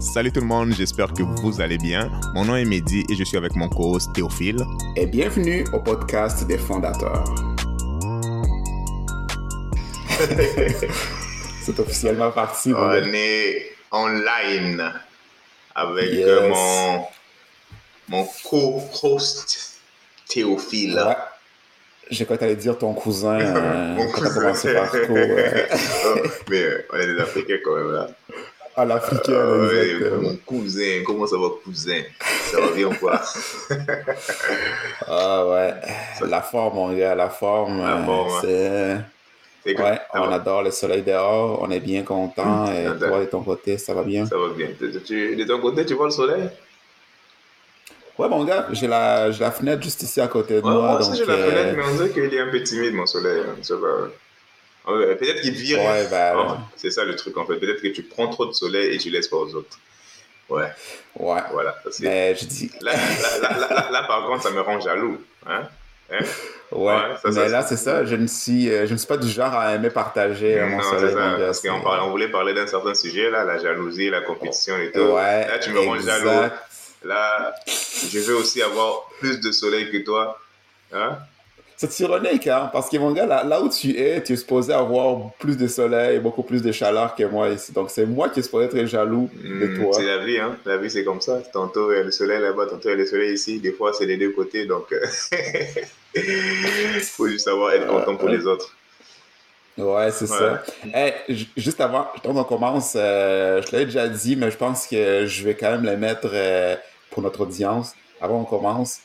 Salut tout le monde, j'espère que vous allez bien. Mon nom est Mehdi et je suis avec mon co-host Théophile. Et bienvenue au podcast des fondateurs. C'est officiellement parti. On est online avec euh, mon, mon co-host Théophile. Ouais. J'ai quand t'allais dire ton cousin. Euh, Mon cousin. commencé par quoi, oh, mais euh, on est des Africains quand même là. À l'africain, euh, Mon cousin, comment ça va, cousin? Ça va bien quoi? Ah ouais, la forme, mon gars, la forme. La forme, c'est. Ouais, on adore le soleil dehors, on est bien content. Hum, et toi, de ton côté, ça va bien? Ça va bien. de ton côté, tu vois le soleil? Ouais, mon gars, j'ai la, la fenêtre juste ici à côté de moi. Moi aussi, j'ai la euh, fenêtre, mais on dirait qu'il est un peu timide, mon soleil. Hein, peut-être qu'il vire. Ouais, bah, oh, c'est ça le truc, en fait. Peut-être que tu prends trop de soleil et tu laisses pas aux autres. Ouais. Ouais. Voilà. mais je dis. Là, là, par contre, ça me rend jaloux. Hein? Hein? Ouais, mais là, c'est ça. Je ne, suis, euh, je ne suis pas du genre à aimer partager euh, mon soleil. Ça, parce qu'on on voulait parler d'un certain sujet, là, la jalousie, la compétition et tout. Ouais, là, tu me rends jaloux. Là, je veux aussi avoir plus de soleil que toi. Hein? C'est ironique, hein? Parce que mon gars, là, où tu es, tu es supposé avoir plus de soleil, beaucoup plus de chaleur que moi ici. Donc, c'est moi qui est supposé être jaloux de hmm, toi. C'est la vie, hein? La vie, c'est comme ça. Tantôt, il y a le soleil là-bas, tantôt, il y a le soleil ici. Des fois, c'est les deux côtés. Donc, il faut juste savoir être content pour les autres. Ouais, c'est ça. juste avant, on commence, euh, je l'avais déjà dit, mais je pense que je vais quand même le mettre euh, pour notre audience. Avant qu'on commence,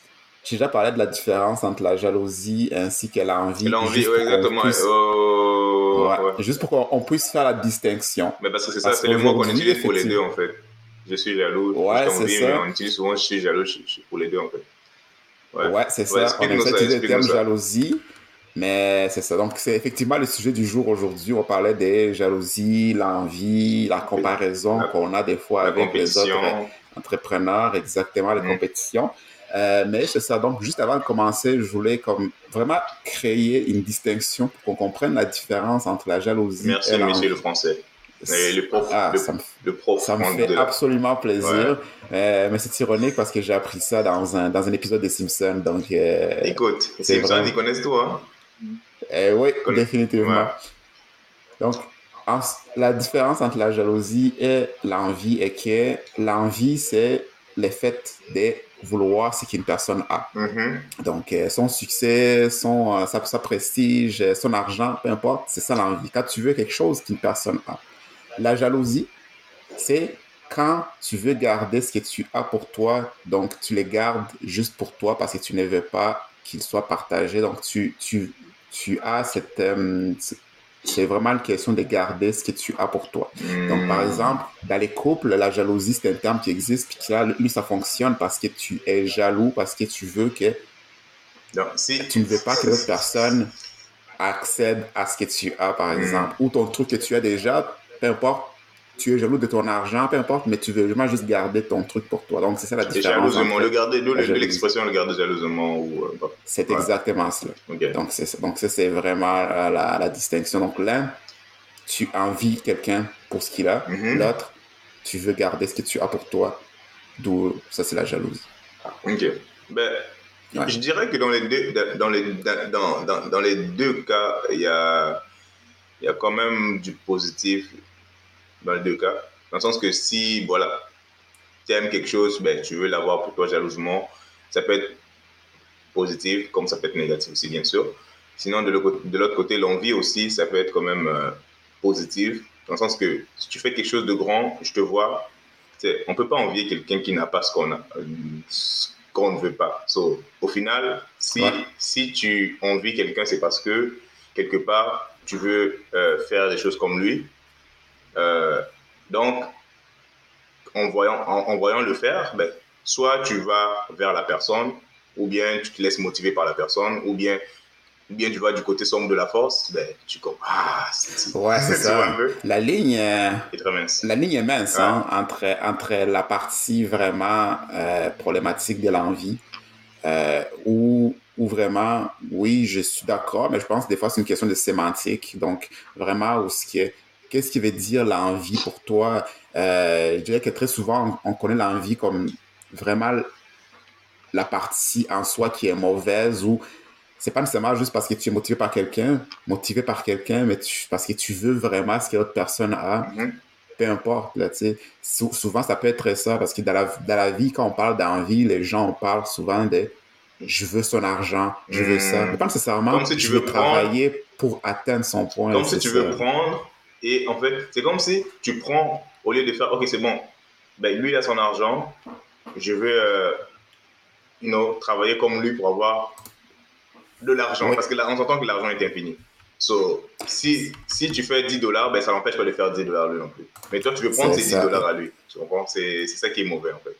j'ai déjà parlé de la différence entre la jalousie ainsi que l'envie. L'envie, oui, exactement. Oh, juste pour qu'on puisse faire la distinction. Mais parce que c'est ça, c'est le mot qu'on utilise pour les deux, en fait. Je suis jaloux. Ouais, c'est ça. on utilise souvent je suis jaloux pour les deux, en fait. Ouais, c'est ça. On aime utiliser le terme jalousie. Mais c'est ça. Donc, c'est effectivement le sujet du jour aujourd'hui. On parlait des jalousies, l'envie, la comparaison qu'on a des fois avec les autres entrepreneurs, exactement, les mm. compétitions. Euh, mais c'est ça. Donc, juste avant de commencer, je voulais comme vraiment créer une distinction pour qu'on comprenne la différence entre la jalousie Merci, et monsieur le français. le prof, ah, le, ça me, le prof ça me fait absolument plaisir. Euh, mais c'est ironique parce que j'ai appris ça dans un, dans un épisode de Simpsons. Donc, euh, Écoute, Simpsons, ils connaissent tout, hein? Eh oui, définitivement. Donc, la différence entre la jalousie et l'envie est que l'envie, c'est le fait de vouloir ce qu'une personne a. Mm-hmm. Donc, euh, son succès, son, euh, sa, prestige, euh, son argent, peu importe, c'est ça l'envie. Quand tu veux quelque chose qu'une personne a. La jalousie, c'est quand tu veux garder ce que tu as pour toi, donc tu les gardes juste pour toi parce que tu ne veux pas qu'il soit partagé. Donc, tu, tu, tu as cette, euh, c'est vraiment une question de garder ce que tu as pour toi. Donc, par hmm. exemple, dans les couples, la jalousie, c'est un terme qui existe, puis là, lui, ça fonctionne parce que tu es jaloux, parce que tu veux que. Tu ne veux pas que l'autre personne accède à ce que tu as, par hmm. exemple, ou ton truc que tu as déjà, peu importe, tu es jaloux de ton argent, peu importe, mais tu veux vraiment juste garder ton truc pour toi. Donc, c'est ça la différence. Jalousement, le garder, l'expression le garder jalousement. ou euh, C'est exactement cela. Donc, c'est Donc, ça, c'est vraiment euh, la, la, distinction. Donc, l'un, tu envies quelqu'un pour ce qu'il a. Mm-hmm. L'autre, tu veux garder ce que tu as pour toi. D'où, ça, c'est la jalousie. OK. Ben, je dirais que dans les deux, dans les, dans, dans, dans les deux cas, il y a, il y a quand même du positif dans les deux cas. Dans le sens que si, voilà, tu aimes quelque chose, ben, tu veux l'avoir pour toi jalousement, ça peut être positif comme ça peut être négatif aussi, bien sûr. Sinon, de l'autre côté, l'envie aussi, ça peut être quand même euh, positif, dans le sens que si tu fais quelque chose de grand, je te vois, on ne peut pas envier quelqu'un qui n'a pas ce qu'on a, euh, qu'on ne veut pas. So, au final, si, si tu envies quelqu'un, c'est parce que quelque part, tu veux euh, faire des choses comme lui, euh, donc, en voyant, en, voyant le faire, ben, soit tu vas vers la personne, ou bien tu te laisses motiver par la personne, ou bien, bien tu vas du côté sombre de la force, ben, tu comprends. Ah, ouais, c'est ça. La ligne, euh, est très mince. La ligne est mince hein, entre, entre la partie vraiment euh, problématique de l'envie, euh, où, où vraiment, oui, je suis d'accord, mais je pense que des fois c'est une question de sémantique. Donc, vraiment, où ce qui est qu'est-ce qui veut dire l'envie pour toi? Euh, Je dirais que très souvent, on, connaît l'envie comme vraiment la partie en soi qui est mauvaise ou c'est pas nécessairement juste parce que tu es motivé par quelqu'un, motivé par quelqu'un, mais parce que tu veux vraiment ce que l'autre personne a. Mm-hmm. Peu importe, là, tu sais. souvent, ça peut être ça, parce que dans la, dans la vie, quand on parle d'envie, les gens, parlent souvent de je veux son argent, je veux ça. Mais pas nécessairement si tu veux travailler pour atteindre son point. Comme si tu veux prendre, et en fait, c'est comme si tu prends, au lieu de faire, ok, c'est bon, ben, lui, il a son argent, je veux euh, you know, travailler comme lui pour avoir de l'argent, parce que là, on s'entend que l'argent est infini. So, si, si tu fais 10 dollars, ben, ça n'empêche pas de faire 10 dollars lui non plus. Mais toi, tu veux prendre ces 10 dollars à lui. Tu comprends? C'est ça qui est mauvais, en fait.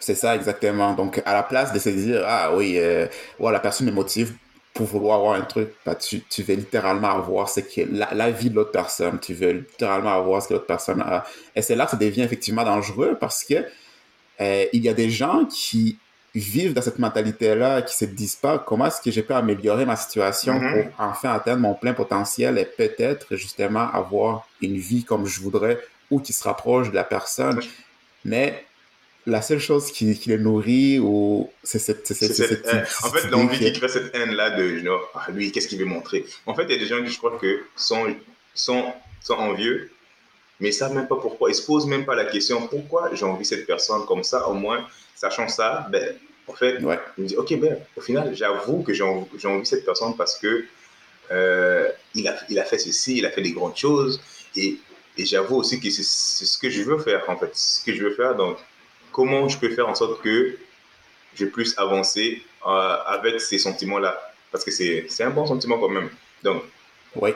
C'est ça, exactement. Donc, à la place de se dire, ah oui, euh, la personne me motive pour vouloir avoir un truc, bah, tu, tu veux littéralement avoir ce qui la, la vie de l'autre personne. Tu veux littéralement avoir ce que l'autre personne a. Et c'est là que ça devient effectivement dangereux parce que euh, il y a des gens qui vivent dans cette mentalité-là, qui se disent pas comment est-ce que je peux améliorer ma situation mm-hmm. pour enfin atteindre mon plein potentiel et peut-être justement avoir une vie comme je voudrais ou qui se rapproche de la personne. Mais la seule chose qui, qui les nourrit ou c'est cette, cette, En fait, l'envie qui crée cette haine-là de genre, ah, lui, qu'est-ce qu'il veut montrer? En fait, il y a des gens qui, je crois que, sont, sont, sont envieux, mais ils savent même pas pourquoi. Ils se posent même pas la question pourquoi j'ai envie cette personne comme ça. Au moins, sachant ça, ben, en fait, ouais. il me dit, ok, ben, au final, j'avoue que j'ai envie, envie cette personne parce que euh, il, a, il a fait ceci, il a fait des grandes choses, et, et j'avoue aussi que c'est ce que je veux faire, en fait, ce que je veux faire. Donc, comment je peux faire en sorte que je puisse avancer euh, avec ces sentiments-là? Parce que c'est un bon sentiment quand même. Donc, oui.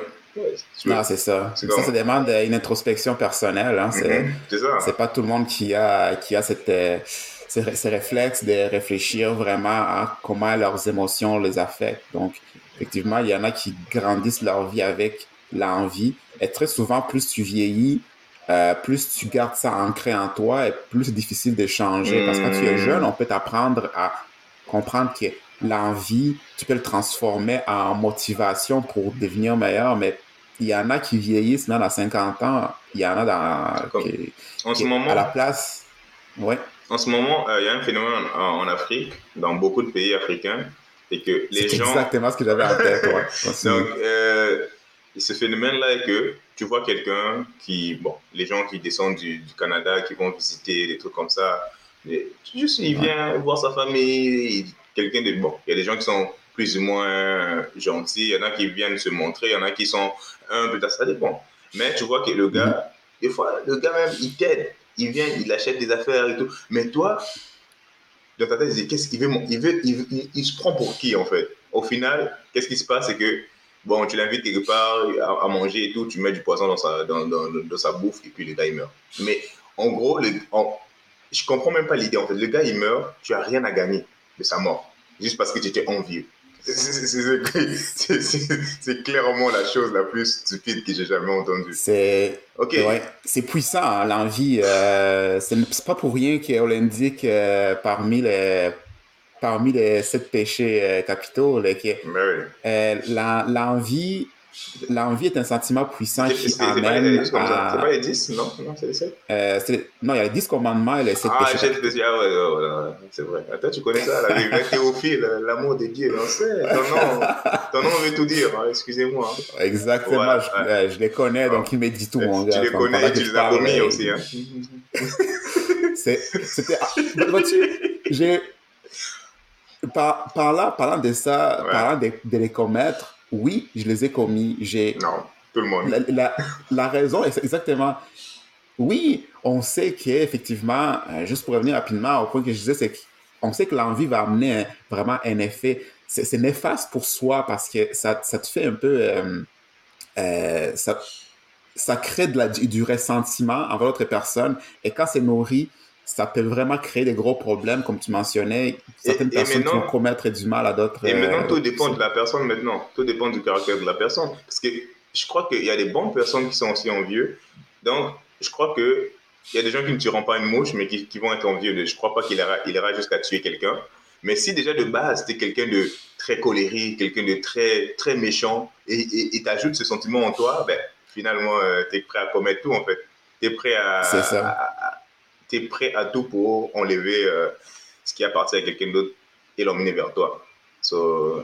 non, c'est ça. Ça, ça demande une introspection personnelle. Hein. C'est pas tout le monde qui a, qui a cette, euh, ces, réflexes de réfléchir vraiment à comment leurs émotions les affectent. Donc, effectivement, il y en a qui grandissent leur vie avec l'envie. Et très souvent, plus tu vieillis, euh, plus tu gardes ça ancré en toi, et plus c'est difficile de changer. Parce que quand tu es jeune, on peut t'apprendre à comprendre que l'envie, tu peux le transformer en motivation pour devenir meilleur, mais il y en a qui vieillissent même à 50 ans, il y en a dans, en ce moment, à la place. Ouais. En ce moment, euh, il y a un phénomène en, Afrique, dans beaucoup de pays africains, et que les gens. exactement ce que j'avais en tête. Donc, euh, ce phénomène-là est que tu vois quelqu'un qui, bon, les gens qui descendent du, Canada, qui vont visiter des trucs comme ça, juste il vient voir sa famille, quelqu'un de, bon, il y a des gens qui sont plus ou moins gentils, il y en a qui viennent se montrer, il y en a qui sont un peu, ça dépend. Mais tu vois que le gars, mm-hmm. des fois, le gars même, il t'aide, il vient, il achète des affaires et tout. Mais toi, dans ta tête, il qu'est-ce qu'il veut, il veut, il, il se prend pour qui en fait? Au final, qu'est-ce qui se passe, c'est que Bon, tu l'invites quelque part à, manger et tout, tu mets du poisson dans sa, dans, dans, sa bouffe et puis le gars il meurt. Mais en gros, le, en, je comprends même pas l'idée. En fait, le gars il meurt, tu as rien à gagner de sa mort, juste parce que tu étais envieux. C'est clairement la chose la plus stupide que j'ai jamais entendue. C'est ok c'est puissant, hein, l'envie. Euh, c'est pas pour rien qu'on indique euh, parmi les parmi les sept péchés euh, capitaux, là, qui, euh, l'envie, l'envie est un sentiment puissant qui amène à... C'est pas les 10, non? Non, c'est les 7? Euh, non, il y a les 10 commandements et les 7 ah, péchés. Ah, ouais, ouais, ouais, c'est vrai. Attends, tu connais ça, la Théophile, l'amour de Dieu, non, c'est, ton nom, ton nom veut tout dire, hein, excusez-moi. Exactement, je, je, les connais, donc il me dit tout, mon gars. Tu les connais, tu les as commis aussi, hein. C'était, ah, j'ai par, par là, parlant de ça, parlant de, les commettre, oui, je les ai commis. J'ai, non, tout le monde. La, la, raison est exactement. Oui, on sait qu'effectivement, euh, juste pour revenir rapidement au point que je disais, c'est qu'on sait que l'envie va amener vraiment un effet. C'est néfaste pour soi parce que ça, ça te fait un peu. Euh, euh, ça, ça crée de la, du ressentiment envers l'autre personne. Et quand c'est nourri ça peut vraiment créer des gros problèmes, comme tu mentionnais. Certaines personnes qui vont commettre du mal à d'autres. Et maintenant, tout euh, dépend de la personne maintenant. Tout dépend du caractère de la personne. Parce que je crois qu'il y a des bonnes personnes qui sont aussi envieux. Donc, je crois que il y a des gens qui ne tueront pas une mouche, mais qui, vont être envieux. Je ne crois pas qu'il ira, il ira jusqu'à tuer quelqu'un. Mais si déjà de base, tu es quelqu'un de très colérique, quelqu'un de très, très méchant, et tu ajoutes ce sentiment en toi, ben, finalement, tu es prêt à commettre tout, en fait. Tu es prêt à, es prêt à tout pour enlever ce qui appartient à quelqu'un d'autre et l'emmener vers toi. So...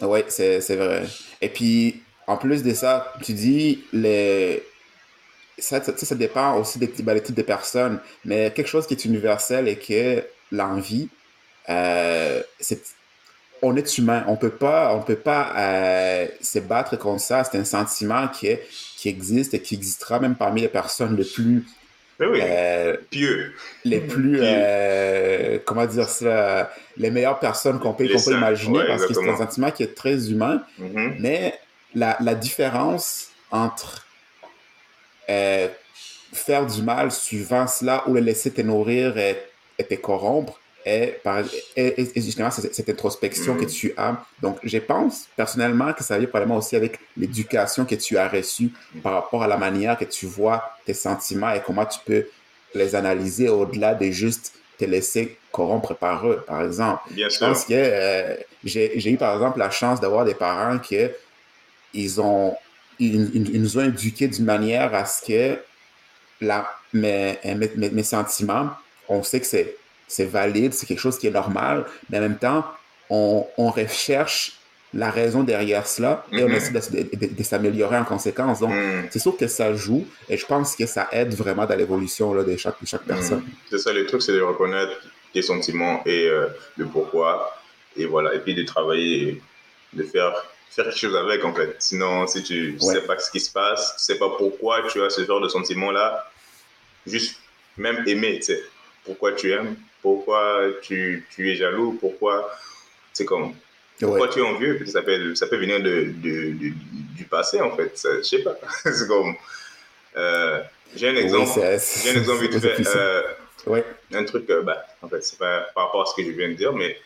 Oui, c'est vrai. Et puis, en plus de ça, tu dis, les... ça, ça, ça dépend aussi des, ben, des types de personnes, mais quelque chose qui est universel et que l'envie, euh, c'est on est humain, on peut pas, on peut pas euh, se battre contre ça. C'est un sentiment qui, est, qui existe et qui existera même parmi les personnes les plus ben oui, euh, pieux. Les plus, euh, comment dire ça, les meilleures personnes qu'on peut, qu'on peut imaginer parce que c'est un sentiment qui est très humain. Mm-hmm. Mais la, la, différence entre euh, faire du mal suivant cela ou le laisser te nourrir et, et te corrompre est, par, justement cette introspection que mm. tu as. Donc, je pense personnellement que ça vient probablement aussi avec l'éducation que tu as reçue par rapport à la manière que tu vois tes sentiments et comment tu peux les analyser au-delà de juste te laisser corrompre par eux, par exemple. Bien je pense que euh, j'ai eu, par exemple, la chance d'avoir des parents qui ils ont, ils, nous ont éduqués d'une manière à ce que la, mes, mes, mes sentiments, on sait que c'est c'est valide, c'est quelque chose qui est normal, mais en même temps, on, on recherche la raison derrière cela et on mm-hmm. essaie de, s'améliorer en conséquence. Donc, mm. c'est sûr que ça joue et je pense que ça aide vraiment dans l'évolution de chaque, chaque personne. Mm. C'est ça, le truc, c'est de reconnaître tes sentiments et euh, le pourquoi. Et voilà, et puis de travailler, de faire, faire quelque chose avec, en fait. Sinon, si tu ne sais pas ce qui se passe, tu sais pas pourquoi tu as ce genre de sentiments-là, juste même aimer, tu sais, pourquoi tu aimes, pourquoi tu, tu es jaloux, pourquoi c'est comme pourquoi tu es envieux, ça peut, ça peut venir de, de, du passé en fait, je sais pas, c'est comme euh, j'ai un exemple, j'ai un exemple vite fait, euh, un truc, euh, bah, en fait c'est pas par rapport à ce que je viens de dire, mais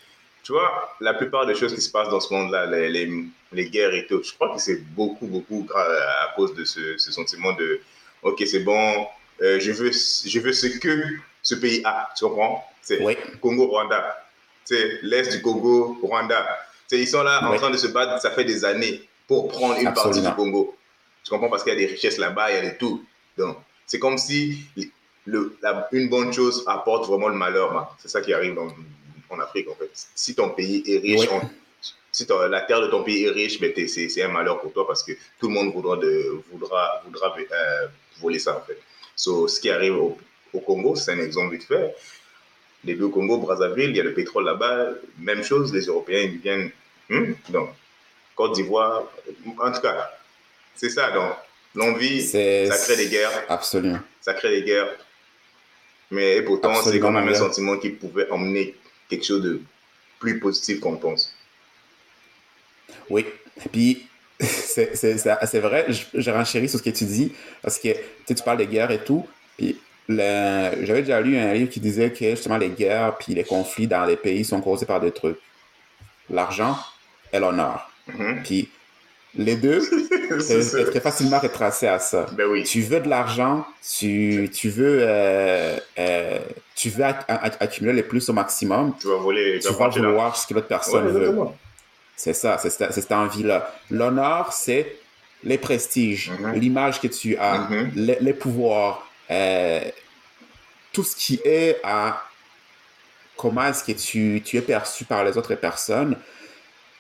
tu vois, la plupart des choses qui se passent dans ce monde-là, les, les, les, guerres et tout, je crois que c'est beaucoup, beaucoup à cause de ce, ce sentiment de, ok, c'est bon, je, veux, je veux ce que ce pays a, tu comprends? C'est Congo-Rwanda. C'est l'Est du Congo, Rwanda. Ils sont là en train de se battre, ça fait des années, pour prendre une partie du Congo. Tu comprends? Parce qu'il y a des richesses là-bas, il y a des tout. Donc, c'est comme si le, une bonne chose apporte vraiment le malheur. Hein. C'est ça qui arrive en Afrique, en fait. Si ton pays est riche, si la terre de ton pays est riche, mais c'est un malheur pour toi parce que tout le monde voudra, de, voudra, voudra euh, voler ça, en fait. So, ce qui arrive au, au Congo, c'est un exemple vite fait les deux Congo, Brazzaville, il y a le pétrole là-bas. Même chose, les Européens, ils viennent. Hmm? Donc, Côte d'Ivoire, en tout cas, c'est ça. Donc, l'envie, ça crée des guerres. Absolument. Ça crée des guerres. Mais pourtant, c'est quand même un sentiment qui pouvait emmener quelque chose de plus positif qu'on pense. Oui. Puis, c'est vrai, je, je renchéris sur ce que tu dis, parce que tu parles de guerre et tout. Puis, j'avais déjà lu un livre qui disait que justement les guerres puis les conflits dans les pays sont causés par deux trucs. L'argent et l'honneur. Mm-hmm. Puis les deux, c'est très facilement retracé à ça. Ben oui. Tu veux de l'argent, tu, tu veux, euh, euh, tu veux accumuler le plus au maximum. Tu vas voler. Tu vas vouloir ce que l'autre personne veut. C'est ça, c'est cette, cette envie-là. L'honneur, c'est les prestiges, mm-hmm. l'image que tu as, mm-hmm. les, les pouvoirs, euh, tout ce qui est à comment est-ce que tu, es perçu par les autres personnes,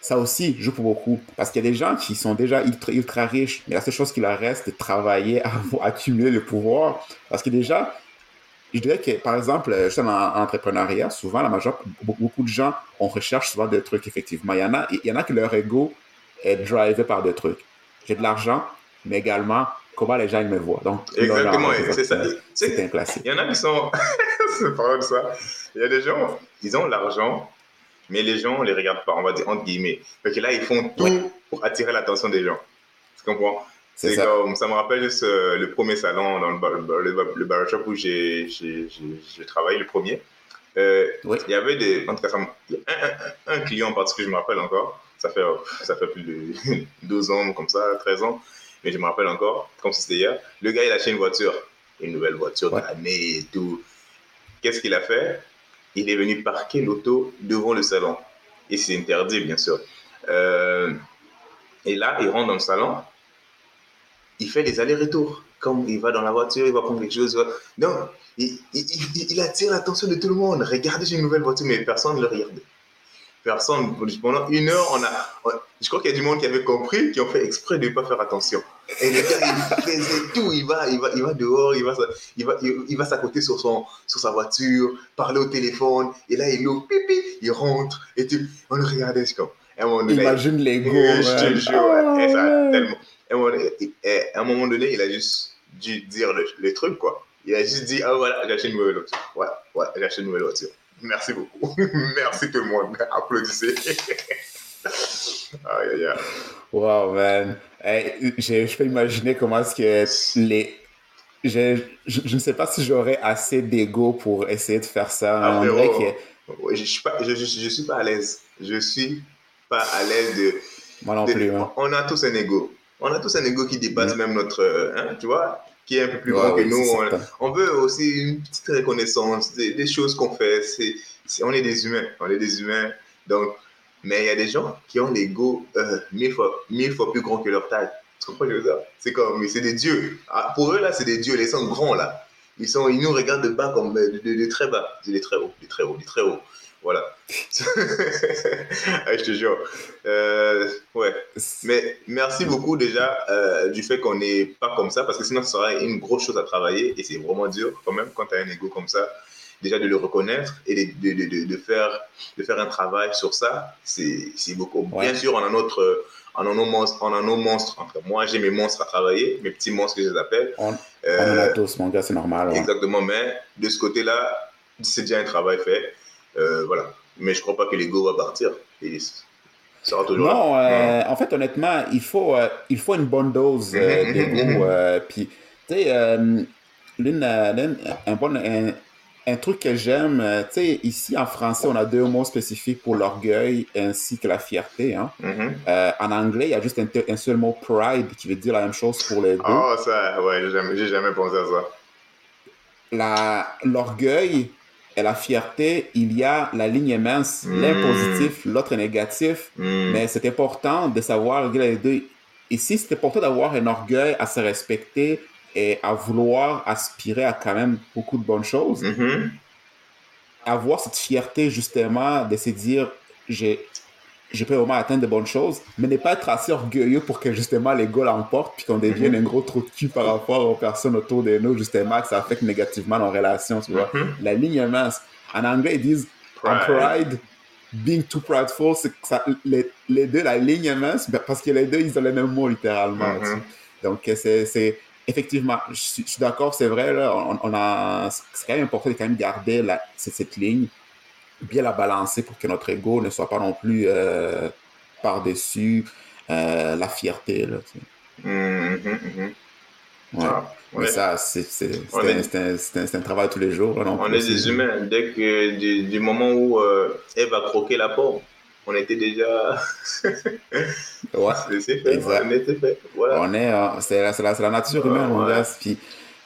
ça aussi joue pour beaucoup. Parce qu'il y a des gens qui sont déjà ultra, ultra, riches, mais la seule chose qui leur reste, c'est de travailler à, accumuler le pouvoir. Parce que déjà, je dirais que, par exemple, juste en, entrepreneuriat, souvent, la majeure, beaucoup de gens, on recherche souvent des trucs, effectivement. Il y en a, il y en a que leur ego est drivé par des trucs. J'ai de l'argent, mais également, comment les gens me voient. Donc, Exactement, c'est ça. C'est un classique. Il y en a qui sont. parlant de ça. Il y a des gens, ils ont l'argent, mais les gens ne les regardent pas, on va dire entre guillemets. Parce que là, ils font tout pour attirer l'attention des gens. Tu comprends? C'est ça. Comme, ça me rappelle juste euh, le premier salon dans le, bar, le, barbershop où j'ai travaillé, le premier. Euh, il y avait des. En tout cas, un, un, client parce que je me rappelle encore. Ça fait, ça fait plus de 12 ans, comme ça, 13 ans mais je me rappelle encore, comme si c'était hier, le gars, il a acheté une voiture, une nouvelle voiture ouais. d'année et tout. Qu'est-ce qu'il a fait? Il est venu parquer l'auto devant le salon. Et c'est interdit, bien sûr. Euh, et là, il rentre dans le salon. il fait les allers-retours. Comme il va dans la voiture, il va prendre quelque chose. Non, il, il, il attire l'attention de tout le monde. Regardez, j'ai une nouvelle voiture, mais personne ne le regarde personne. Pendant une heure, on a, je crois qu'il y a du monde qui avait compris, qui ont fait exprès de ne pas faire attention. Et le gars, il faisait tout. Il va, il va, il va dehors, il va, il va, il, va s'accoter sur, son, sur sa voiture, parler au téléphone. Et là, il ouvre, pipi, il rentre. Et tu, on le regardait, c'est comme. Imagine l'ego. Je te jure, ça, tellement. à un moment donné, il a juste dû dire le, le truc, quoi. Il a juste dit, ah voilà, j'ai acheté une nouvelle voiture. Ouais, ouais, j'ai acheté une nouvelle voiture. Merci beaucoup. Merci tout le monde. Applaudissez. Wow, man. je, peux imaginer comment est-ce que les. Je, je, ne sais pas si j'aurais assez d'ego pour essayer de faire ça. Ah, je ne suis, pas, suis pas à l'aise. Je suis pas à l'aise de. Moi non plus. Hein. On a tous un ego. On a tous un ego qui dépasse mm. même notre. Hein, tu vois? Qui est un peu plus grand que nous. On, veut aussi une petite reconnaissance des, choses qu'on fait. C'est, on est des humains, on est des humains. Donc, mais il y a des gens qui ont l'ego euh, mille, fois, mille fois plus grand que leur taille. Tu comprends ce que je veux dire? C'est comme, c'est des dieux. Ah, pour eux, là, c'est des dieux. Ils sont grands, là. Ils, sont, ils nous regardent de bas comme de, de, très bas. De très haut, de très haut, de très haut. Voilà. je te jure. Euh, ouais. Mais merci beaucoup déjà euh, du fait qu'on n'est pas comme ça, parce que sinon, ce serait une grosse chose à travailler et c'est vraiment dur quand même quand tu as un ego comme ça. Déjà de le reconnaître et de, de, de, faire, de faire un travail sur ça, c'est beaucoup. Bien sûr, on a notre. On a nos monstres. On a nos monstres. moi, j'ai mes monstres à travailler, mes petits monstres que je les appelle. On, euh, a tous, mon gars, c'est normal. Exactement, mais de ce côté-là, c'est déjà un travail fait. Euh, voilà. Mais je crois pas que l'ego va partir. Et ça toujours non, euh, en fait, honnêtement, il faut, euh, il faut une bonne dose d'ego. Puis, tu sais, un, bon, un, truc que j'aime, tu sais, ici en français, on a deux mots spécifiques pour l'orgueil ainsi que la fierté. Hein. En anglais, il y a juste un, seul mot pride qui veut dire la même chose pour les deux. Oh, ça, ouais, j'ai jamais, jamais pensé à ça. L'orgueil, et la fierté, il y a la ligne mince, hmm. l'un positif, l'autre négatif, hmm. mais c'est important de savoir les deux. Ici, c'est important d'avoir un orgueil à se respecter et à vouloir aspirer à quand même beaucoup de bonnes choses. Mm-hmm. Avoir cette fierté, justement, de se dire, j'ai je peux vraiment atteindre de bonnes choses, mais ne pas être assez orgueilleux pour que justement l'ego l'emporte puis qu'on devienne mhm. un gros trou de cul par rapport aux personnes autour de nous, justement, que ça affecte négativement nos relations, tu vois. Mhm. La ligne est mince. En anglais, ils disent pride. being too prideful, c'est ça, les, les, deux, la ligne est mince, ben, parce que les deux, ils ont les mêmes mots littéralement. Mhm. Donc, c'est effectivement, je suis, d'accord, c'est vrai, là, on, a, c'est quand même important de quand même garder la, cette ligne bien la balancer pour que notre ego ne soit pas non plus euh, par-dessus euh, la fierté. Là. Ouais. Ah, Mais ça, c'est un, travail tous les jours. on est des humains. Dès que du, moment où euh, Eve a croqué la pomme, on était déjà. ouais. C'est fait. On était fait. Voilà. On est, c'est la, la, nature humaine, on reste. Puis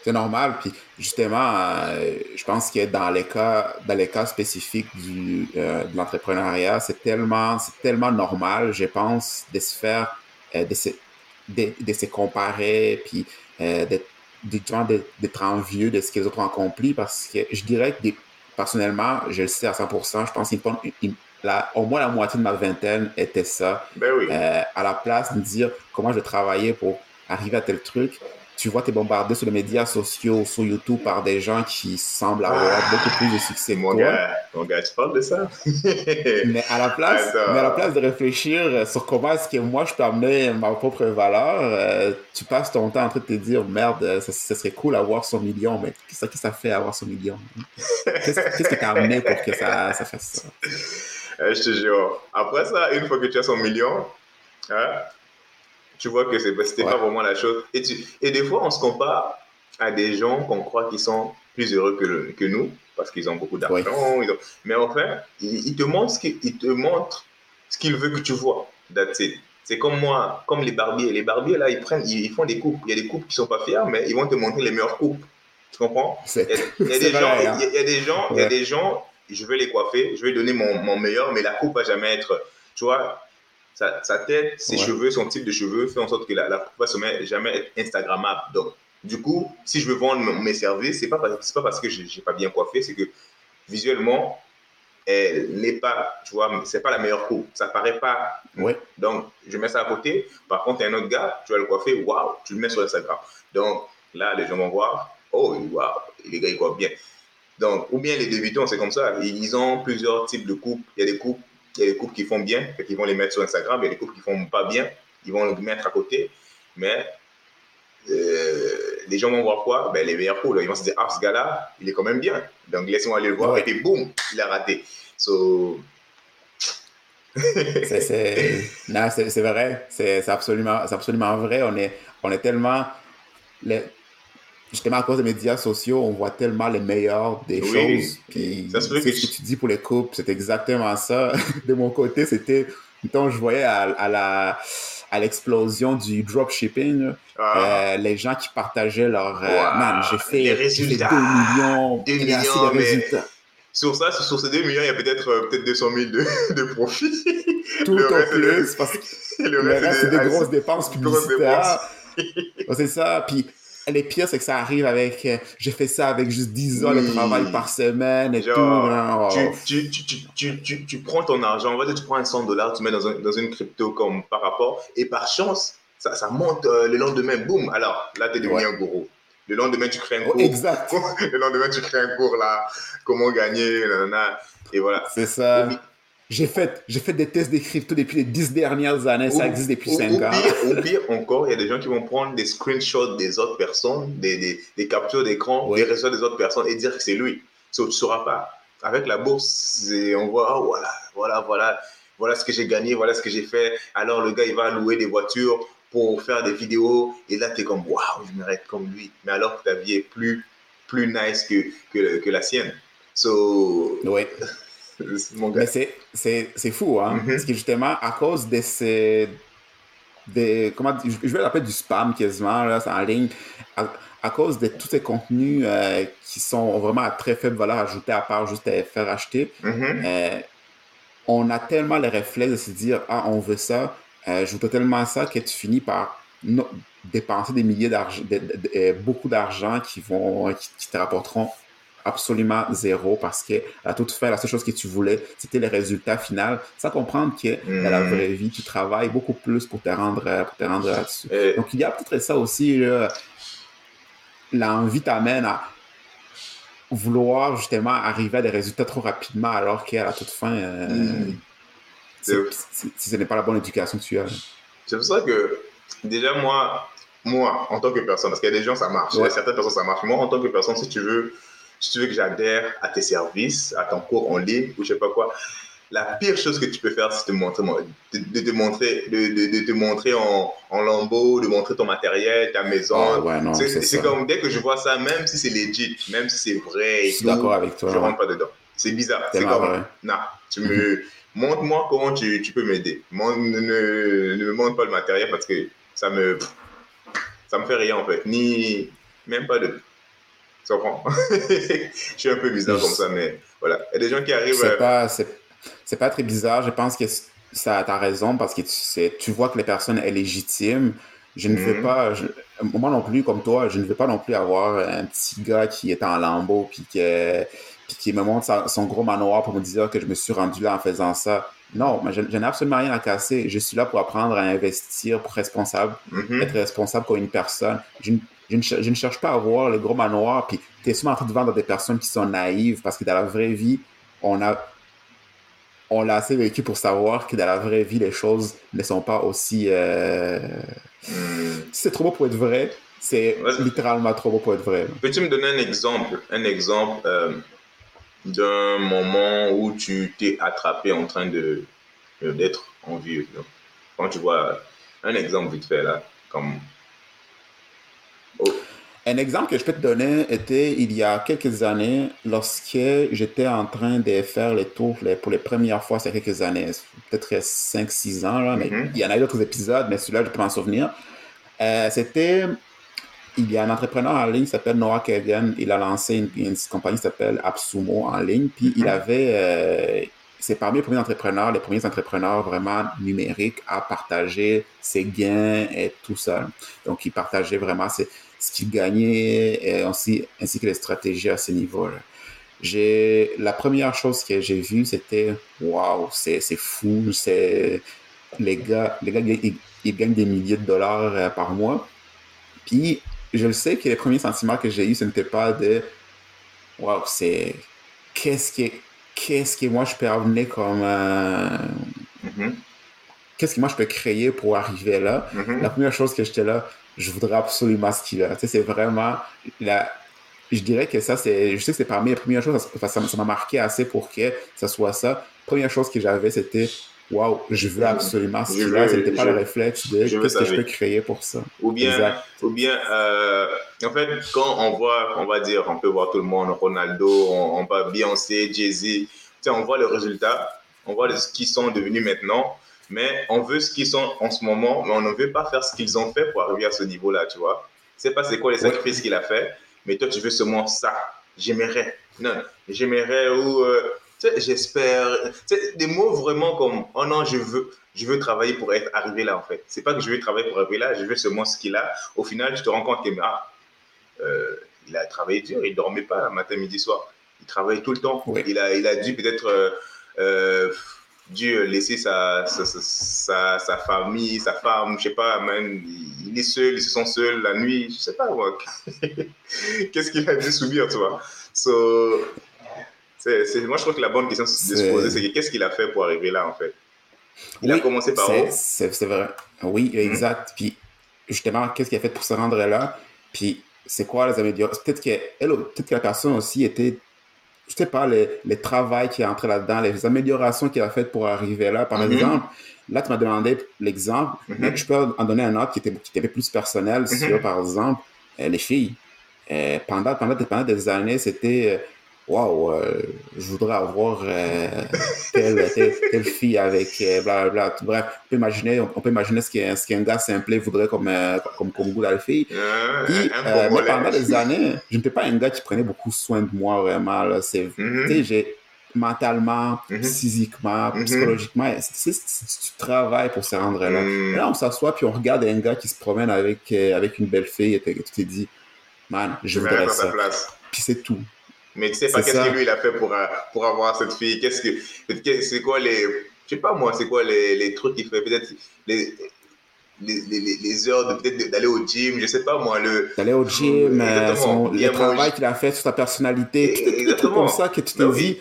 c'est normal. Puis justement, euh, je pense que dans les cas, dans les cas spécifiques du, euh, de l'entrepreneuriat, c'est tellement, c'est tellement normal, je pense, de se faire, euh, de, se, de, de, se comparer, puis d'être d'être envieux de ce que les autres ont accompli parce que je dirais que personnellement, je le sais à 100%, je pense qu'il au moins la moitié de ma vingtaine était ça. Ben oui. à la place de me dire comment je travaillais pour arriver à tel truc, tu vois, tu es bombardé sur les médias sociaux, sur YouTube par des gens qui semblent avoir ah. beaucoup plus de succès que toi. Gars, mon gars, tu parles de ça? mais, à la place, mais à la place de réfléchir sur comment est-ce que moi je peux amener ma propre valeur, euh, tu passes ton temps en train de te dire merde, ça, serait cool d'avoir son million, mais qu'est-ce que ça fait avoir son million Qu'est-ce que tu as amené pour que ça, ça fasse ça? Euh, Je te jure. Après ça, une fois que tu as son million, hein, tu vois que c'était pas vraiment la chose. Et, tu, et des fois, on se compare à des gens qu'on croit qui sont plus heureux que, que nous, parce qu'ils ont beaucoup d'argent. Mais enfin, ils, te montrent ce qu'ils te montrent ce qu'ils veulent que tu vois. C'est comme moi, comme les barbiers. Les barbiers, là, ils, prennent, ils, font des coupes. Il y a des coupes qui sont pas fiers, mais ils vont te montrer les meilleures coupes. Tu comprends? Il y, a, des gens, il, y a, des gens, il y a des gens, je vais les coiffer, je vais donner mon, mon meilleur, mais la coupe va jamais être, tu vois, sa, sa tête, ses cheveux, son type de cheveux fait en sorte que la, la coupe va jamais, être Instagrammable. Donc, du coup, si je veux vendre mes services, c'est pas, c'est pas parce que j'ai pas bien coiffé, c'est que visuellement, elle n'est pas, tu vois, c'est pas la meilleure coupe. Ça paraît pas. Ouais. Donc, je mets ça à côté. Par contre, un autre gars, tu vas le coiffer, waouh, tu le mets sur Instagram. Donc, là, les gens vont voir, oh, waouh, les gars, ils coiffent bien. Donc, ou bien les débutants, c'est comme ça. Ils ont plusieurs types de coupes. Il y a des coupes, il y a des coupes qui font bien, qui vont les mettre sur Instagram. Il y a des coupes qui font pas bien, ils vont le mettre à côté. Mais euh, les gens vont voir quoi? Ben, Les meilleurs coups. Ils vont se dire, ah, ce gars-là, il est quand même bien. Donc, laissez-moi aller le voir. Et puis, boum, il a raté. So... c'est vrai. C'est absolument, absolument vrai. On est, on est tellement. Les, justement, à cause des médias sociaux, on voit tellement les meilleurs des choses. Puis, ça ce que tu dis pour les couples, c'est exactement ça. De mon côté, c'était. Quand je voyais à, à la à l'explosion du dropshipping, ah. euh, les gens qui partageaient leur... Euh, man, j'ai fait, les résultats. 2 millions. 2 millions, mais sur ça, sur ces 2 millions, il y a peut-être euh, peut 200 000 de, de profit. Tout le au plus, parce que le reste, c'est des, grosses dépenses publicitaires. c'est ça. Puis les pires, c'est que ça arrive avec. Euh, j'ai fait ça avec juste 10 heures de travail par semaine et tout. Hein, oh. tu, tu, tu, tu, tu, prends ton argent, on va dire, tu prends un 100 dollars, tu mets dans, un, dans une crypto comme par rapport, et par chance, ça, ça monte euh, le lendemain, boum. Alors là, tu es devenu un gourou. Le lendemain, tu crées un oh, cours. exact. le lendemain, tu crées un cours là, comment gagner, nanana, et voilà. C'est ça. J'ai fait, j'ai fait des tests de crypto depuis les dix dernières années, ça existe depuis cinq ans. Ou pire encore, il y a des gens qui vont prendre des screenshots des autres personnes, des, des, des captures d'écran, des résultats des autres personnes et dire que c'est lui. Ça, tu ne sauras pas. Avec la bourse, on voit, oh, voilà, voilà, voilà, voilà ce que j'ai gagné, voilà ce que j'ai fait. Alors le gars, il va louer des voitures pour faire des vidéos et là, tu es comme, waouh, je m'arrête comme lui. Mais alors que ta vie est plus, plus nice que, que, que la sienne. So, ouais. Mais c'est fou, hein? Mm-hmm. Parce que justement, à cause de ces. Des, comment, je vais l'appeler du spam quasiment, là, en ligne, à, cause de tous ces contenus euh, qui sont vraiment à très faible valeur ajoutée à part juste à faire acheter, mm-hmm. euh, on a tellement le réflexe de se dire Ah, on veut ça, euh, je veux tellement ça que tu finis par dépenser des milliers d'argent, beaucoup d'argent qui vont qui te rapporteront absolument zéro parce que à toute fin, la seule chose que tu voulais, c'était le résultat final. Ça comprendre que dans la hmm. vraie vie, tu travailles beaucoup plus pour te rendre, pour te rendre là-dessus. Donc, il y a peut-être ça aussi, l'envie t'amène à vouloir justement arriver à des résultats trop rapidement alors qu'à la toute fin, euh, hmm. si ce n'est pas la bonne éducation que tu as. C'est pour ça que déjà moi, moi, en tant que personne, parce qu'il y a des gens, ça marche. Il y a certaines personnes, ça marche. Moi, en tant que personne, si tu veux si tu veux que j'adhère à tes services, à ton cours en ligne ou je sais pas quoi, la pire chose que tu peux faire, c'est de, montrer, de, te montrer, de, de, te montrer en, en lambeau, de montrer ton matériel, ta maison. Ah c'est comme dès que je vois ça, même si c'est legit, même si c'est vrai, je suis d'accord avec toi. Je rentre pas dedans. C'est bizarre. C'est comme, non, tu me, montre-moi comment tu, tu peux m'aider. Ne, ne, ne, me montre pas le matériel parce que ça me, ça me fait rien en fait, ni même pas de tu comprends? Je suis un peu bizarre comme ça, mais voilà. Il y a des gens qui arrivent. C'est pas, c'est, pas très bizarre. Je pense que ça, as raison parce que tu, tu vois que les personne est légitime. Je ne veux mhm. pas, moi non plus, comme toi, je ne veux pas non plus avoir un petit gars qui est en lambeau puis qui, puis qui me montre son gros manoir pour me dire que je me suis rendu là en faisant ça. Non, mais je, n'ai absolument rien à casser. Je suis là pour apprendre à investir, pour responsable, mhm. être responsable comme une personne. Je, je ne, cherche pas à voir le gros manoir, puis tu es souvent en train de vendre des personnes qui sont naïves, parce que dans la vraie vie, on a on l'a assez vécu pour savoir que dans la vraie vie, les choses ne sont pas aussi... Euh... C'est trop beau pour être vrai, c'est littéralement trop beau pour être vrai. Peux-tu me donner un exemple, un exemple euh, d'un moment où tu t'es attrapé en train de d'être en vie Quand tu vois un exemple vite fait là, comme un exemple que je peux te donner était il y a quelques années, lorsque j'étais en train de faire les tours pour les premières fois, c'est quelques années, peut-être 5-6 ans, là, mais mm-hmm. il y en a eu d'autres épisodes, mais celui-là, je peux m'en souvenir. Euh, c'était, il y a un entrepreneur en ligne qui s'appelle Noah Kagan, il a lancé une, compagnie qui s'appelle Absumo en ligne, puis il mm-hmm. avait, euh, c'est parmi les premiers entrepreneurs, les premiers entrepreneurs vraiment numériques à partager ses gains et tout ça. Donc, il partageait vraiment ce qu'il gagnait et aussi, ainsi que les stratégies à ce niveau-là. J'ai, la première chose que j'ai vue, c'était, waouh, c'est, c'est fou, c'est, les gars, les gars, ils, gagnent des milliers de dollars euh, par mois. Puis, je sais que les premiers sentiments que j'ai eus, ce n'était pas de, waouh, c'est, qu'est-ce qui qu'est-ce que moi je peux amener comme. Euh, mm-hmm. Qu'est-ce que moi je peux créer pour arriver là? Mm-hmm. La première chose que j'étais là, je voudrais absolument ce qu'il a. Tu sais, c'est vraiment. La, je dirais que ça, c'est. Je sais que c'est parmi les premières choses, ça, ça m'a marqué assez pour que ça soit ça. Première chose que j'avais, c'était waouh, je veux absolument ce qu'il a. C'était pas le réflexe de qu'est-ce que je peux créer pour ça. Ou bien, ou bien euh, en fait, quand on voit, on va dire, on peut voir tout le monde, Ronaldo, on, on voit Beyoncé, Jay-Z, on voit le résultat, on voit ce qu'ils sont devenus maintenant, mais on veut ce qu'ils sont en ce moment, mais on ne veut pas faire ce qu'ils ont fait pour arriver à ce niveau-là, tu vois. C'est pas c'est quoi les sacrifices qu'il a fait, mais toi, tu veux seulement ça. J'aimerais. Non, j'aimerais ou. Euh, j'espère. Des mots vraiment comme oh non, je veux, je veux travailler pour être arrivé là en fait. C'est pas que je veux travailler pour arriver là, je veux seulement ce qu'il a. Au final, je te rends compte que ah, euh, il a travaillé dur, il dormait pas matin, midi, soir. Il travaillait tout le temps. Il, a, il a dû peut-être euh, dû laisser sa, sa, sa, famille, sa femme, je sais pas, même, il est seul, ils se sont seuls la nuit, je sais pas moi. Qu'est-ce qu'il a dû subir, tu vois? So, c'est, moi, je crois que la bonne question de se poser, c'est qu'est-ce qu'il a fait pour arriver là, en fait? Il a commencé par où? C'est vrai. Oui, mhm. exact. Puis, justement, qu'est-ce qu'il a fait pour se rendre là? Puis, c'est quoi les améliorations Peut-être que, peut que la personne aussi était, je sais pas, les, les travail qui est entré là-dedans, les améliorations qu'il a faites pour arriver là. Par mhm. exemple, là, tu m'as demandé l'exemple, mhm. mais je peux en donner un autre qui était, qui était plus personnel sur, par exemple, euh, les filles. Euh, pendant, pendant, pendant des années, c'était euh, waouh, euh, je voudrais avoir euh, telle, fille avec euh, blablabla. Bref, on peut imaginer, on peut imaginer ce qu'un ce gars simple voudrait comme, euh, comme, comme goût la fille. Puis, mais pendant des années, je n'étais pas un gars qui prenait beaucoup soin de moi vraiment. C'est, mm-hmm. j'ai mentalement, mm-hmm. physiquement, mm-hmm. psychologiquement, c'est, tu travailles pour se rendre là. Mm. Là, on s'assoit puis on regarde un gars qui se promène avec, avec une belle fille et tu t'es dit, man, je voudrais ça. Puis c'est tout. Mais tu sais pas qu'est-ce que lui il a fait pour, euh, pour avoir cette fille. Qu'est-ce que c'est quoi les je sais pas moi, c'est quoi les, les trucs qu'il fait peut-être les, les, les, les, heures de peut-être d'aller au gym, je sais pas moi le d'aller au gym, euh, son, le travail qu'il a fait sur ta personnalité, tout, tout comme ça que tu te ben dis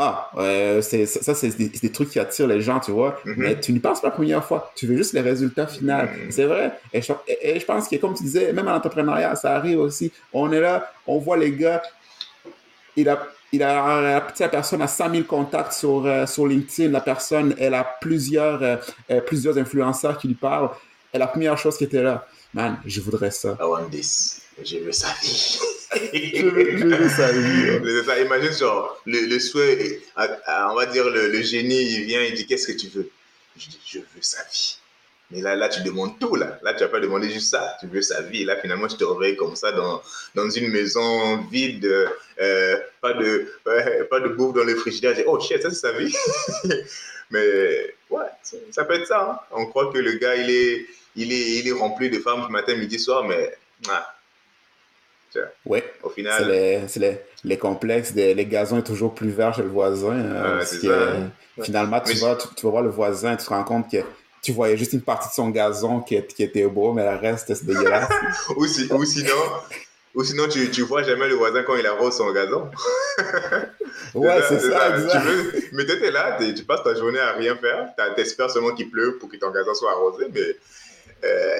ah, euh, c'est, ça, c'est des, trucs qui attirent les gens, tu vois. Mm-hmm. Mais tu n'y penses pas la première fois. Tu veux juste les résultats finaux. Mm-hmm. C'est vrai. Et je, et je, pense que, comme tu disais, même en entrepreneuriat, ça arrive aussi. On est là, on voit les gars il a, il a, la personne a 5000 contacts sur, euh, sur LinkedIn. La personne, elle a plusieurs, euh, euh, plusieurs influenceurs qui lui parlent. Et la première chose qui était là, man, je voudrais ça. I want this. Je veux sa vie. je, veux, sa vie. Imagine genre, le, le souhait, on va dire le, le, génie, il vient, il dit qu'est-ce que tu veux? Je dis, je veux sa vie. Mais là, là, tu demandes tout, là. Là, tu vas pas demander juste ça. Tu veux sa vie. Là, finalement, tu te réveilles comme ça dans, dans une maison vide, euh, pas, de, pas de bouffe dans le frigidaire. dis, oh shit, ça, c'est sa vie. Mais ouais, ça peut être ça. Hein. On croit que le gars, il est, il est, il est rempli de femmes matin, midi, soir, mais ah. Ouais. Au final. C'est les, les, les, complexes, les gazons sont toujours plus verts chez le voisin. Hein, finalement, tu, vas, tu, tu, vas voir le voisin et tu te rends compte que tu voyais juste une partie de son gazon qui, qui était beau, mais le reste, c'est dégueulasse. ou, ou, sinon, ou sinon tu, tu vois jamais le voisin quand il arrose son gazon. ouais, c'est ça, exact. Tu veux, mais tu es là, tu passes ta journée à rien faire, tu espères seulement qu'il pleut pour que ton gazon soit arrosé, mais euh,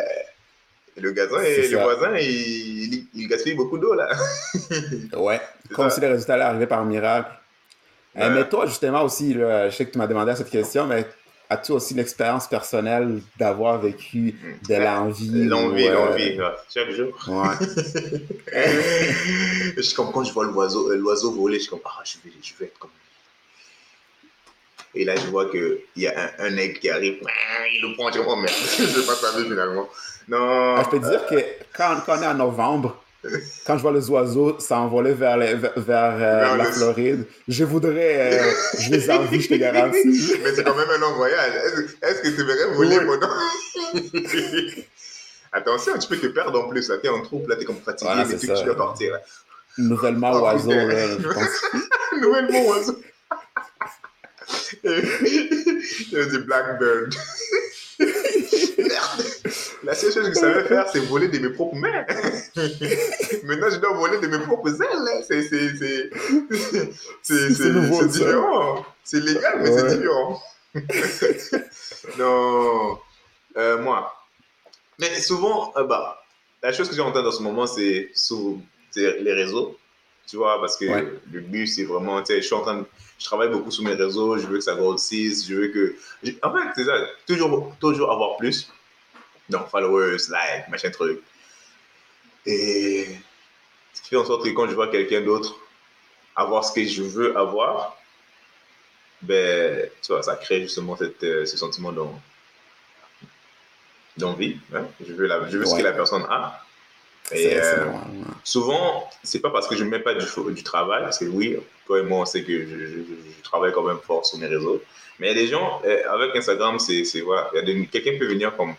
le gazon et le voisin, il, il, gaspille beaucoup d'eau là. ouais, comme si le résultat allait arriver par miracle. Euh, mais toi, justement, aussi, je sais que tu m'as demandé cette question, mais as-tu aussi l'expérience personnelle d'avoir vécu de l'envie? L'envie, l'envie, chaque jour. Ouais. je suis comme quand je vois l'oiseau, l'oiseau voler, je suis comme, ah, je vais, je vais être comme lui. Et là, je vois qu'il y a un, un aigle qui arrive, il le prend, je dis, oh merde, je vais pas sa finalement. Non. Ah, je peux te dire que quand, quand on est en novembre, quand je vois les oiseaux s'envoler vers, vers, vers, la Floride, je voudrais, je les envie, je te garantis. Mais c'est quand même un long voyage. Est-ce que tu verrais voler pendant... Attention, tu peux te perdre en plus. Là, t'es en troupe, là, t'es comme fatigué, mais tu, tu dois partir. Là. Nouvellement oh, oiseau, là, je pense. Nouvellement oiseau. Il dit Blackbird. La seule chose que je savais faire, c'est voler de mes propres mains. Maintenant, je dois voler de mes propres ailes. C'est, c'est, c'est, c'est, c'est, différent. C'est légal, mais c'est différent. non. Euh, moi. Mais souvent, euh, bah, la chose que j'ai entendue dans ce moment, c'est sur les réseaux. Tu vois, parce que le but, c'est vraiment, tu sais, je suis en train de je travaille beaucoup sur mes réseaux, je veux que ça grossisse, je veux que... En fait, c'est ça, toujours, toujours avoir plus. Donc, followers, like, machin truc. Et ce qui fait en sorte que quand je vois quelqu'un d'autre avoir ce que je veux avoir, ben, tu vois, ça crée justement cette, euh, ce sentiment d'envie. Hein? Je veux, la, je veux ce que la personne a. Et euh, souvent, c'est pas parce que je ne mets pas du, du, travail, parce que oui, toi et moi, on sait que je, travaille quand même fort sur mes réseaux. Mais il y a des gens, euh, avec Instagram, c'est voilà, quelqu'un peut venir comme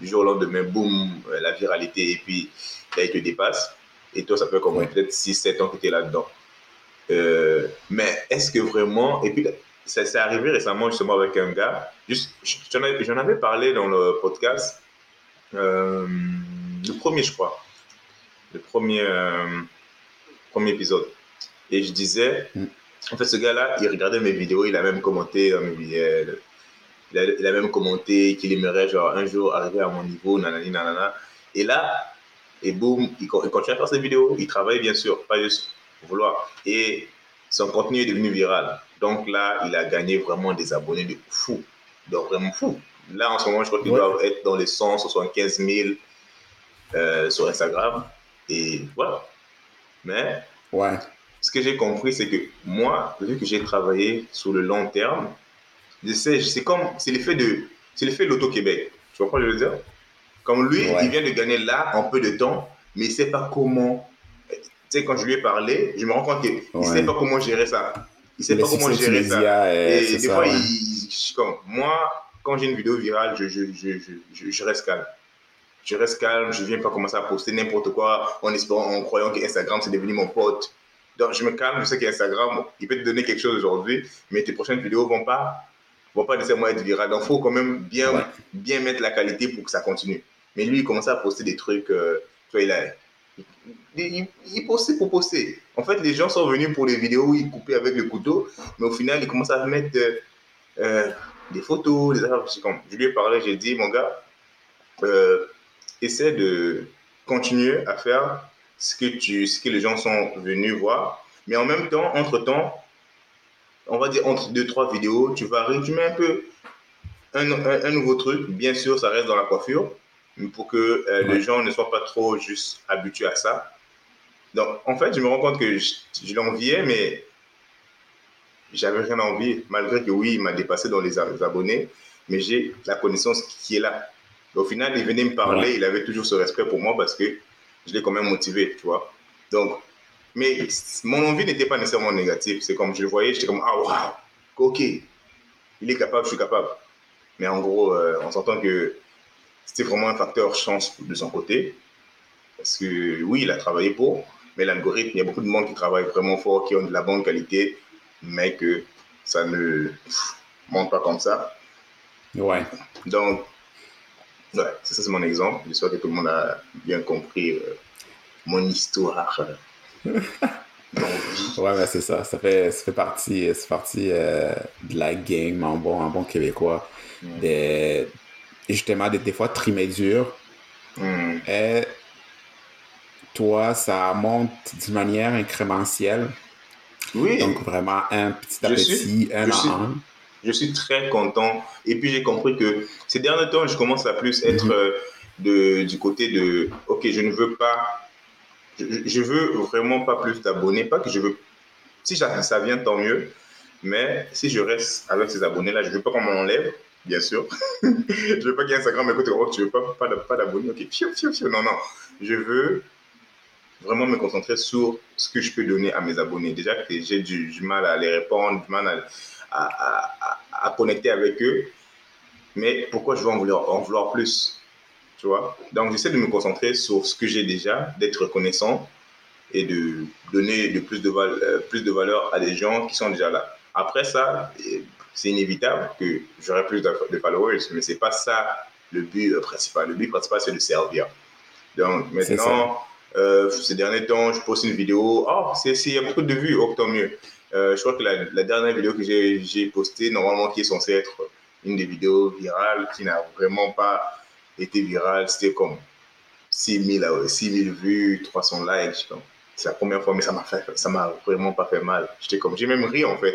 du jour au lendemain, boum, euh, la viralité, et puis là, il te dépasse. Et toi, ça fait comme peut-être 6-7 ans que tu es là-dedans. mais est-ce que vraiment. Et puis, ça s'est arrivé récemment justement avec un gars. J'en avais, avais, parlé dans le podcast, le premier, je crois le premier, euh, premier épisode. Et je disais, mm. en fait, ce gars-là, il regardait mes vidéos, il a même commenté dans mes vidéos, il a, il a même commenté qu'il aimerait, genre, un jour arriver à mon niveau, nanani, nanana. Et là, et boum, il, continue à faire ses vidéos. Il travaille, bien sûr, pas juste vouloir. Et son contenu est devenu viral. Donc là, il a gagné vraiment des abonnés de fou. Donc vraiment fou. Là, en ce moment, je crois qu'il doit être dans les 175 000 euh, sur Instagram. Et voilà. Mais ouais. ce que j'ai compris, c'est que moi, vu que j'ai travaillé sur le long terme, je sais, c'est comme, c'est l'effet de, c'est l'effet de l'Auto-Québec. Tu vois quoi je veux dire? Comme lui, il vient de gagner là en peu de temps, mais il ne sait pas comment. Tu sais, quand je lui ai parlé, je me rends compte qu'il ne sait pas comment gérer ça. Il ne sait pas comment gérer ça. Et, des fois, il, comme, moi, quand j'ai une vidéo virale, je, je, je, je reste calme je reste calme, je viens pas commencer à poster n'importe quoi en espérant, en croyant que Instagram c'est devenu mon pote. Donc je me calme, je sais qu'Instagram, il peut te donner quelque chose aujourd'hui, mais tes prochaines vidéos vont pas, vont pas nécessairement être virales. Donc il faut quand même bien, bien mettre la qualité pour que ça continue. Mais lui, il commence à poster des trucs, euh, tu vois, il a, il, il, postait pour poster. En fait, les gens sont venus pour les vidéos où il coupait avec le couteau, mais au final, il commence à mettre euh, euh, des photos, des affaires. Je lui ai parlé, j'ai dit, mon gars, essaie de continuer à faire ce que, tu, ce que les gens sont venus voir. Mais en même temps, entre-temps, on va dire entre deux, trois vidéos, tu vas résumer un peu un, un, nouveau truc. Bien sûr, ça reste dans la coiffure, mais pour que euh, les gens ne soient pas trop juste habitués à ça. Donc, en fait, je me rends compte que je, je l'enviais, mais j'avais rien à envier, malgré que oui, il m'a dépassé dans les abonnés, mais j'ai la connaissance qui est là au final, il venait me parler, il avait toujours ce respect pour moi parce que je l'ai quand même motivé, tu vois. Donc, mais mon envie n'était pas nécessairement négative. C'est comme je le voyais, j'étais comme, ah, waouh, ok, il est capable, je suis capable. Mais en gros, euh, on s'entend que c'était vraiment un facteur chance de son côté. Parce que oui, il a travaillé pour, mais l'algorithme, il y a beaucoup de monde qui travaille vraiment fort, qui ont de la bonne qualité, mais que ça ne monte pas comme ça. Ouais. Donc, Ouais, ça, c'est mon exemple. J'espère que tout le monde a bien compris euh, mon histoire. Euh, ouais, mais c'est ça. Ça fait, ça fait partie, ça fait partie euh, de la game en bon, en bon québécois. Mm. De, justement, des, des fois trimer dur. Mm. Et toi, ça monte d'une manière incrémentielle. Oui. Donc, vraiment, un petit à petit, un à un je suis très content. Et puis j'ai compris que ces derniers temps, je commence à plus être mhm. euh, de, du côté de, ok, je ne veux pas, je, veux vraiment pas plus d'abonnés, pas que je veux, si ça, vient, tant mieux. Mais si je reste avec ces abonnés-là, je ne veux pas qu'on m'en enlève, bien sûr. je ne veux pas qu'Instagram m'écoute, oh, tu veux pas, pas, pas d'abonnés, ok, fiu, fiu, fiu. Non, non. Je veux, vraiment me concentrer sur ce que je peux donner à mes abonnés. Déjà que j'ai du, mal à les répondre, du mal à, à, connecter avec eux. Mais pourquoi je veux en vouloir, en vouloir plus tu vois? Donc, j'essaie de me concentrer sur ce que j'ai déjà, d'être reconnaissant et de donner de plus, de euh, plus de valeur à des gens qui sont déjà là. Après ça, c'est inévitable que j'aurai plus de followers, mais c'est pas ça le but principal. Le but principal, c'est de servir. Donc maintenant, euh, ces derniers temps, je poste une vidéo. Oh, il y a beaucoup de vues, oh, tant mieux. Euh, je crois que la, la dernière vidéo que j'ai postée, normalement, qui est censée être une des vidéos virales, qui n'a vraiment pas été virale, c'était comme 6000 6000 vues, 300 likes. C'est la première fois, mais ça m'a fait, ça m'a vraiment pas fait mal. J'étais comme, j'ai même ri en fait.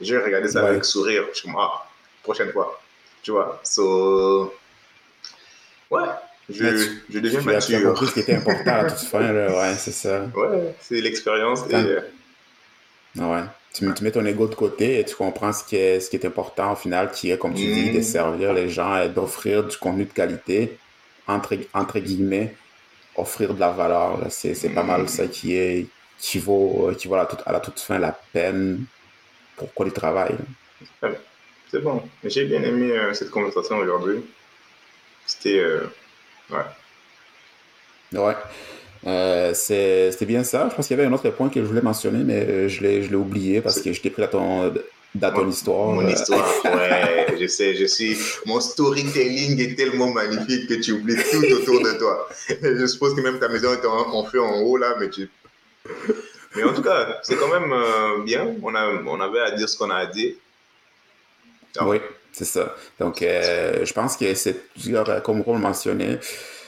J'ai regardé ça avec sourire. Je suis comme, ah, prochaine fois. Tu vois, so, ouais, je, je deviens tu mature. Tu as compris ce qui était important à toute fin, là. ouais, c'est ça. Ouais, c'est l'expérience. Et... Euh, ouais. Tu, tu, mets ton ego de côté et tu comprends ce qui est, ce qui est important au final, qui est, comme tu dis, de mm. servir les gens et d'offrir du contenu de qualité, entre, entre guillemets, offrir de la valeur. C'est pas mal ça qui est qui vaut, qui vaut à, la toute, à la toute fin la peine pourquoi il travaille. C'est bon. J'ai bien aimé euh, cette conversation aujourd'hui. C'était. Euh, ouais. Ouais. Euh, c'était bien ça. Je pense qu'il y avait un autre point que je voulais mentionner, mais je l'ai oublié parce que je t'ai pris dans ton, dans ton histoire. Mon histoire, ouais, je sais, je suis. Mon storytelling est tellement magnifique que tu oublies tout autour de toi. Je suppose que même ta maison est en, feu en haut là, mais tu. Mais en tout cas, c'est quand même euh, bien. On, a, on avait à dire ce qu'on a à dire. Oui, c'est ça. Donc, euh, je pense que c'est, comme on mentionnait,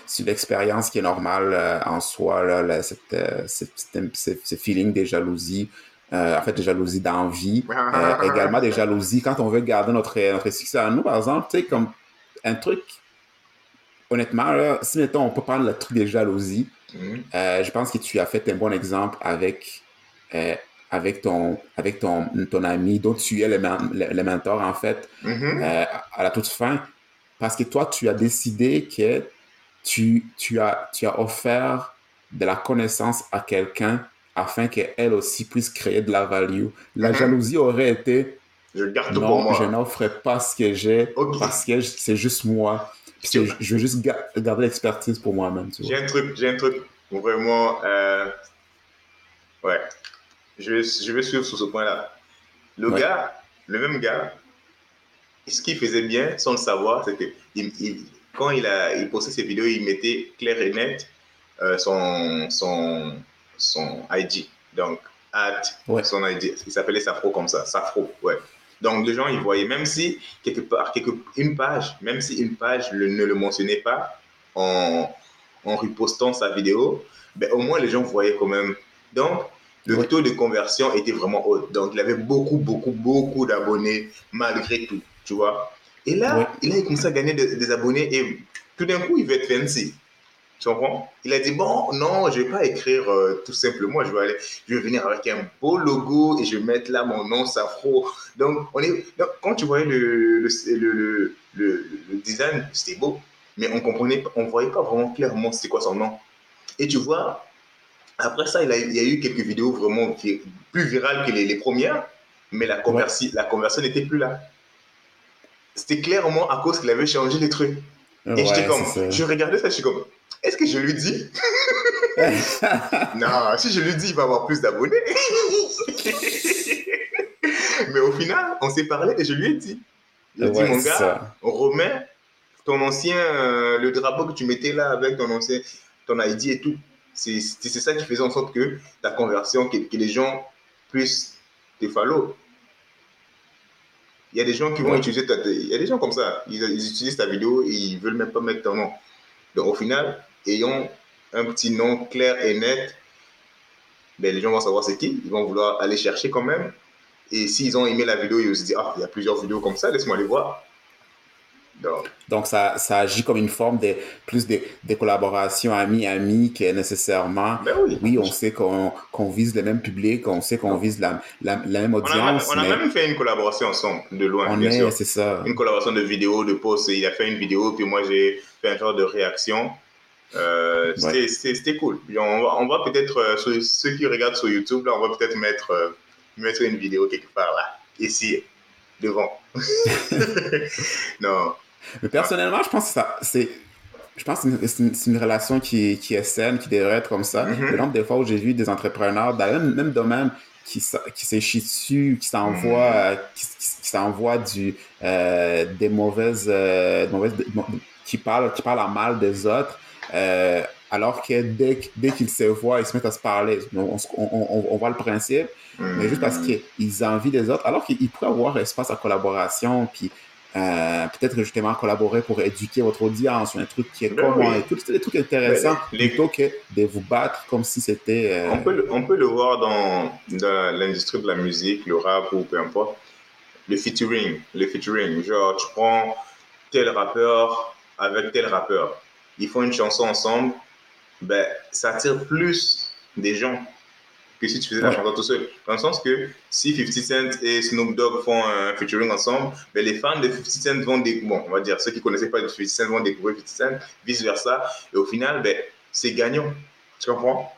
c'est l'expérience qui est normale euh, en soi, là, cette, ce feeling de jalousie. en fait, de jalousie d'envie, également des jalousies quand on veut garder notre, notre succès à nous, par exemple, tu sais, comme un truc, honnêtement, là, si mettons, on peut prendre le truc des jalousies. Euh, je pense que tu as fait un bon exemple avec, euh, avec, ton, avec ton, ton ami dont tu es le, le, mentor, en fait, mhm. euh, à la toute fin. Parce que toi, tu as décidé que tu, tu, as, tu as offert de la connaissance à quelqu'un afin qu'elle aussi puisse créer de la value. La mhm. jalousie aurait été je garde non, pour moi. je n'offre pas ce que j'ai parce que c'est juste moi je veux juste garder l'expertise pour moi-même. J'ai un truc, j'ai un truc vraiment. Euh, ouais. Je vais, je vais suivre sur ce point-là. Le gars, le même gars, ce qu'il faisait bien sans le savoir, c'est que il, quand il, a, il postait ses vidéos, il mettait clair et net euh, son, son, son ID. Donc, at son ID. Il s'appelait Safro comme ça. Safro, ouais. Donc, les gens, ils voyaient, même si quelque part, quelque, une page, même si une page ne le mentionnait pas en, en repostant sa vidéo, ben, au moins les gens voyaient quand même. Donc, le taux de conversion était vraiment haut. Donc, il avait beaucoup, beaucoup, beaucoup d'abonnés malgré tout, tu vois. Et là, il a commencé à gagner des abonnés et tout d'un coup, il veut être fancy. Tu comprends? Il a dit bon, non, je vais pas écrire euh, tout simplement. Je vais aller, je vais venir avec un beau logo et je vais mettre là mon nom Safro. Donc, on est, quand tu voyais le, le, le, le design, c'était beau, mais on comprenait, on voyait pas vraiment clairement c'était quoi son nom. Et tu vois, après ça, il, a, il y a eu quelques vidéos vraiment plus virales que les, les premières, mais la la conversion n'était plus là. C'était clairement à cause qu'il avait changé les trucs. Et j'étais comme, je regardais ça, je suis comme, est-ce que je lui dis? Non, si je lui dis, il va avoir plus d'abonnés. Mais au final, on s'est parlé et je lui ai dit. J'ai dit, mon gars, Romain, ton ancien, euh, le drapeau que tu mettais là avec ton ancien, ton ID et tout, c'est ça qui faisait en sorte que ta conversion, que, les gens puissent te follow. Il y a des gens qui vont utiliser ta, il y a des gens comme ça, ils, ils, utilisent ta vidéo et ils veulent même pas mettre ton nom. Donc au final, ayant un petit nom clair et net, ben, les gens vont savoir c'est qui, ils vont vouloir aller chercher quand même. Et s'ils ont aimé la vidéo, ils vont se dire, ah, il y a plusieurs vidéos comme ça, laisse-moi les voir. Donc, ça, ça, agit comme une forme de plus de, de collaboration ami-ami que nécessairement. Ben oui. on sait qu'on vise le même public, on sait qu'on vise la, la, même audience. On a, même fait une collaboration ensemble, de loin. On est, c'est ça. Une collaboration de vidéos, de posts. Il a fait une vidéo, puis moi j'ai fait un genre de réaction. Euh, c'était cool. On va, on va peut-être, euh, ceux qui regardent sur YouTube, là, on va peut-être mettre, euh, mettre une vidéo quelque part là, ici, devant. non. Mais personnellement, je pense que ça, c'est, je pense que c'est une, une, relation qui, qui, est saine, qui devrait être comme ça. Mm -hmm. Le nombre de fois où j'ai vu des entrepreneurs dans le même, même domaine qui, qui s'échient dessus, qui s'envoient, mm -hmm. qui, du, euh, des mauvaises, euh, mauvaises qui parlent, qui parlent en mal des autres. Euh, alors que dès, dès qu'ils se voient, ils se mettent à se parler. On, on, on voit le principe, mm -hmm. mais juste parce qu'ils envient des autres, alors qu'ils pourraient avoir espace à collaboration, puis euh, peut-être justement collaborer pour éduquer votre audience, un truc qui est ben commun oui. et tout, des trucs intéressants, les... plutôt que de vous battre comme si c'était... Euh... On, peut le, on peut le voir dans, dans l'industrie de la musique, le rap ou peu importe, le featuring, le featuring, genre tu prends tel rappeur avec tel rappeur, ils font une chanson ensemble, ben, ça attire plus des gens que si tu faisais ouais. la chanson tout seul. Dans le sens que si 50 Cent et Snoop Dogg font un featuring ensemble, ben les fans de 50 Cent vont découvrir, bon, on va dire, ceux qui ne connaissaient pas 50 Cent vont découvrir 50 Cent, vice versa. Et au final, ben, c'est gagnant. Tu comprends?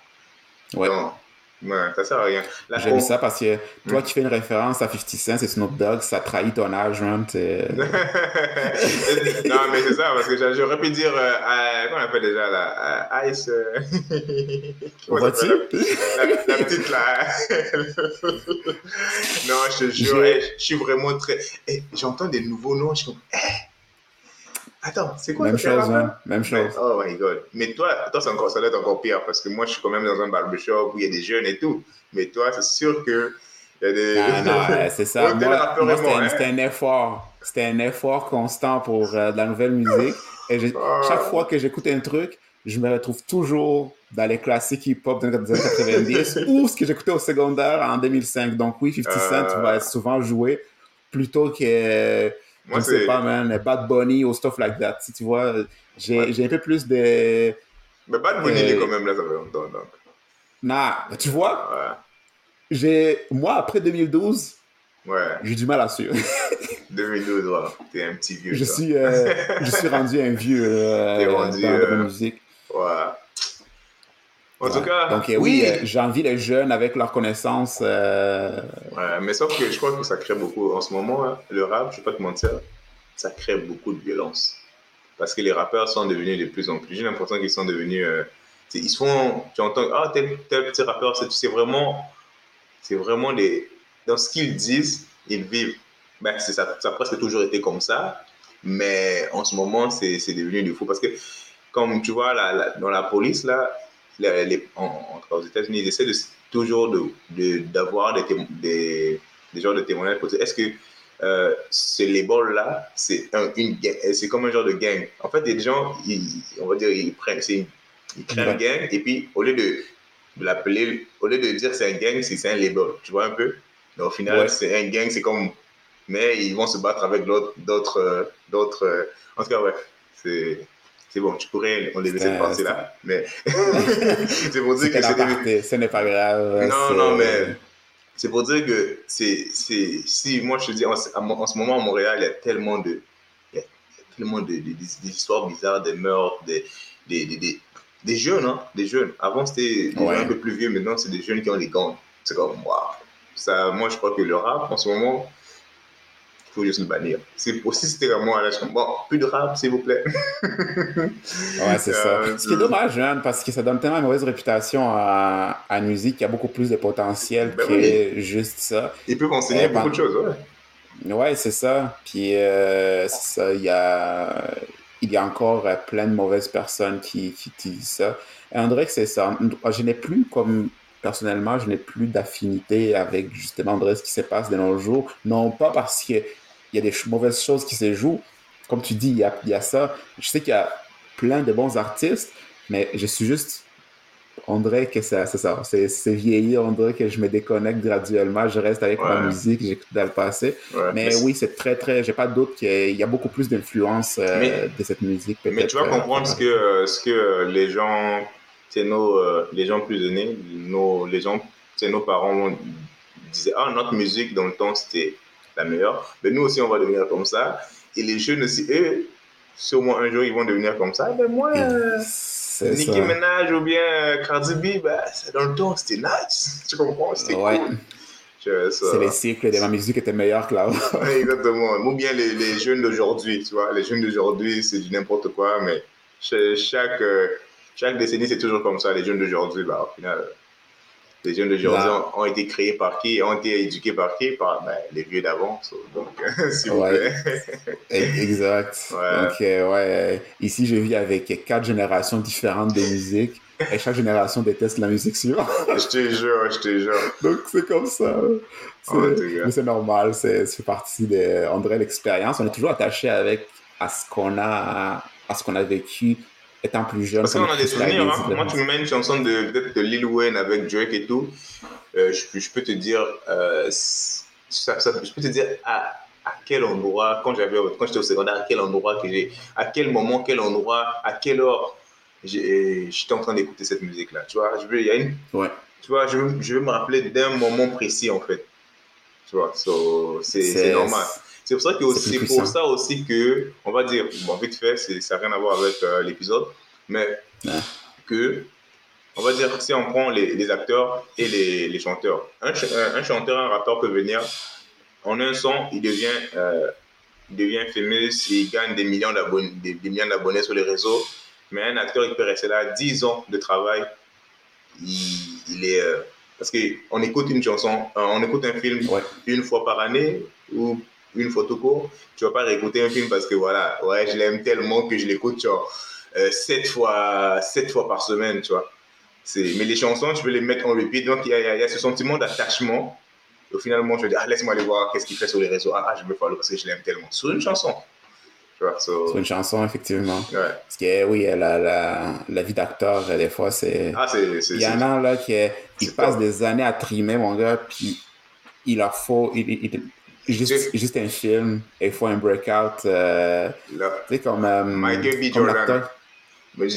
Ouais. Donc, Ouais, ça sert à rien. J'aime ça parce que toi, qui fais une référence à 50 Cent et Snoop Dogg, ça trahit ton âge, non, mais c'est ça, parce que j'aurais pu dire, euh, comment on appelle déjà là Ice. Euh... La, la, la, petite là. non, je te jure, je... je suis vraiment très. Eh, J'entends des nouveaux noms, je suis comme. Eh, Attends, c'est quoi Même chose, hein? Même chose. Oh my god. Mais toi, toi c'est encore, ça doit être encore pire parce que moi, je suis quand même dans un barbershop où il y a des jeunes et tout. Mais toi, c'est sûr que il y a des. Ah, non, c'est ça. moi, moi c'était hein? un, effort. C'était un effort constant pour euh, de la nouvelle musique. Et oh. chaque fois que j'écoute un truc, je me retrouve toujours dans les classiques hip-hop des années 90 ou ce que j'écoutais au secondaire en 2005. Donc oui, 50 Cent euh... va souvent joué plutôt que moi, je sais pas, man, Bad Bunny ou stuff like that. Si tu vois, j'ai ouais. un peu plus de. Mais Bad Bunny, euh... il est quand même là, ça fait longtemps, donc. Nah, tu vois, ouais. j'ai. Moi, après 2012, ouais. j'ai du mal à suivre. 2012, ouais. T'es un petit vieux. Je, suis, euh, je suis rendu un vieux euh, T'es rendu, dans la musique. Ouais. En ouais. tout cas, donc euh, oui, oui j'envie les jeunes avec leurs connaissances. Euh... Ouais, mais sauf que je crois que ça crée beaucoup. En ce moment, hein, le rap, je vais pas te mentir, ça crée beaucoup de violence. Parce que les rappeurs sont devenus de plus en plus. J'ai l'impression qu'ils sont devenus. Euh, ils se font. Tu entends, ah, tel, tel petit rappeur, c'est vraiment. C'est vraiment des. Dans ce qu'ils disent, ils vivent. Ben, ça, ça a presque toujours été comme ça. Mais en ce moment, c'est devenu du fou. Parce que, comme tu vois, la, la, dans la police, là, les, les, en, en, aux États-Unis, ils essaient de, toujours d'avoir de, des, des, des genres de témoignages pour dire est-ce que euh, ce label-là, c'est un, une c'est comme un genre de gang? En fait, des gens, ils, on va dire, ils prennent, ils créent un gang, et puis au lieu de, de l'appeler, au lieu de dire c'est un gang, c'est un label. Tu vois un peu? Mais au final, ouais. c'est un gang, c'est comme. Mais ils vont se battre avec d'autres. d'autres En tout cas, ouais. C'est c'est bon, tu pourrais on les laisser passer là. Mais c'est pour dire que c'est. Ce n'est pas grave. Non, non, mais c'est pour dire que c'est. Si moi je te dis, en, en, ce moment à Montréal, il y a tellement de. Il y a tellement de, de, de, des histoires bizarres, des meurtres, des, des, des, des jeunes, hein, des jeunes. Avant c'était ouais. un peu plus vieux, maintenant c'est des jeunes qui ont des gangs. C'est comme, waouh. Ça, moi je crois que le rap en ce moment, faut juste le bannir. C'est aussi c'était à moi là, je bon, plus de rap s'il vous plaît. ouais, c'est euh, ça. Ce qui est dommage, hein, parce que ça donne tellement une mauvaise réputation à, à musique qu'il y a beaucoup plus de potentiel ben que oui. juste ça. Il peut enseigner euh, beaucoup de choses, ouais. Ouais, c'est ça. Puis euh, ça, il y a il y a encore plein de mauvaises personnes qui, qui disent ça. Et André, c'est ça. Je n'ai plus comme personnellement, je n'ai plus d'affinité avec justement André ce qui se passe de nos jours. Non pas parce que il y a des mauvaises choses qui se jouent. Comme tu dis, il y a, il y a ça. Je sais qu'il y a plein de bons artistes, mais je suis juste. On dirait que c'est ça. C'est vieilli. On dirait que je me déconnecte graduellement. Je reste avec ouais. ma musique. J'écoute dans le passé. Ouais, mais, mais oui, c'est très, très. J'ai pas de doute qu'il y a beaucoup plus d'influence euh, de cette musique. Mais tu vas euh, comprendre euh, ce, que, ce que les gens. C'est nos. Euh, les gens plus aînés. Nos, les gens. C'est nos parents disaient Ah, notre musique, dans le temps, c'était la meilleure. Mais nous aussi, on va devenir comme ça. Et les jeunes aussi, eux, sûrement un jour, ils vont devenir comme ça. Mais moi, Nicki Minaj ou bien euh, Cardi B, bah, dans le temps, c'était nice. Tu comprends? C'était cool. C'est les cycles de ma musique étaient meilleurs que là. Exactement. Ou bien les, les jeunes d'aujourd'hui, tu vois. Les jeunes d'aujourd'hui, c'est du n'importe quoi, mais chaque, euh, chaque décennie, c'est toujours comme ça. Les jeunes d'aujourd'hui, bah, au final, les jeunes d'aujourd'hui ont, été créés par qui? Ont été éduqués par qui? Par ben, les vieux d'avant. Donc, s'il vous plaît. exact. Donc, euh, ouais, ici, je vis avec quatre générations différentes de musique. Et chaque génération déteste la musique suivante. je te jure, je te jure. Donc, c'est comme ça. C'est normal, c'est partie de, on dirait, l'expérience. On est toujours attaché avec à ce qu'on a, à ce qu'on a vécu étant plus jeune. Parce qu'on a des souvenirs. Hein. Moi, tu me mets une chanson de, de Lil Wayne avec Drake et tout. Euh, je, je, peux te dire, euh, ça, je peux te dire à, à quel endroit, quand j'avais, quand j'étais au secondaire, à quel endroit que j'ai, à quel moment, quel endroit, à quelle heure j'étais en train d'écouter cette musique-là. Tu vois, je veux, y a une, ouais. tu vois, je veux, je veux me rappeler d'un moment précis en fait. Tu vois, so, c'est normal. C'est pour ça que c'est pour ça aussi que, on va dire, bon, vite fait, ça n'a rien à voir avec euh, l'épisode, mais que, on va dire, si on prend les, les acteurs et les, les chanteurs, un, un, chanteur, un rappeur peut venir, en un son, il devient, euh, il devient fameux, il gagne des millions d'abonnés, des, millions d'abonnés sur les réseaux, mais un acteur, il peut rester là 10 ans de travail, il, est... Euh, parce qu'on écoute une chanson, on écoute un film une fois par année ou une photo tu vas pas réécouter un film parce que voilà, ouais, je l'aime tellement que je l'écoute genre euh, sept fois, sept fois par semaine, tu vois. Mais les chansons, tu peux les mettre en repeat, donc il y, y a, ce sentiment d'attachement. Au finalement, je dire, ah, laisse-moi aller voir qu'est-ce qu'il fait sur les réseaux. Ah, je me follow parce que je l'aime tellement. Sur une chanson. Tu vois, Sur une chanson, effectivement. Parce que, oui, la, la, la vie d'acteur, des fois, c'est. Ah, c'est. Il y en a là qui passent des années à trimer, mon gars, puis il leur faut. il, juste, juste un film, il faut un breakout. Euh, tu sais, comme. Euh, Michael B. Jordan. ouais,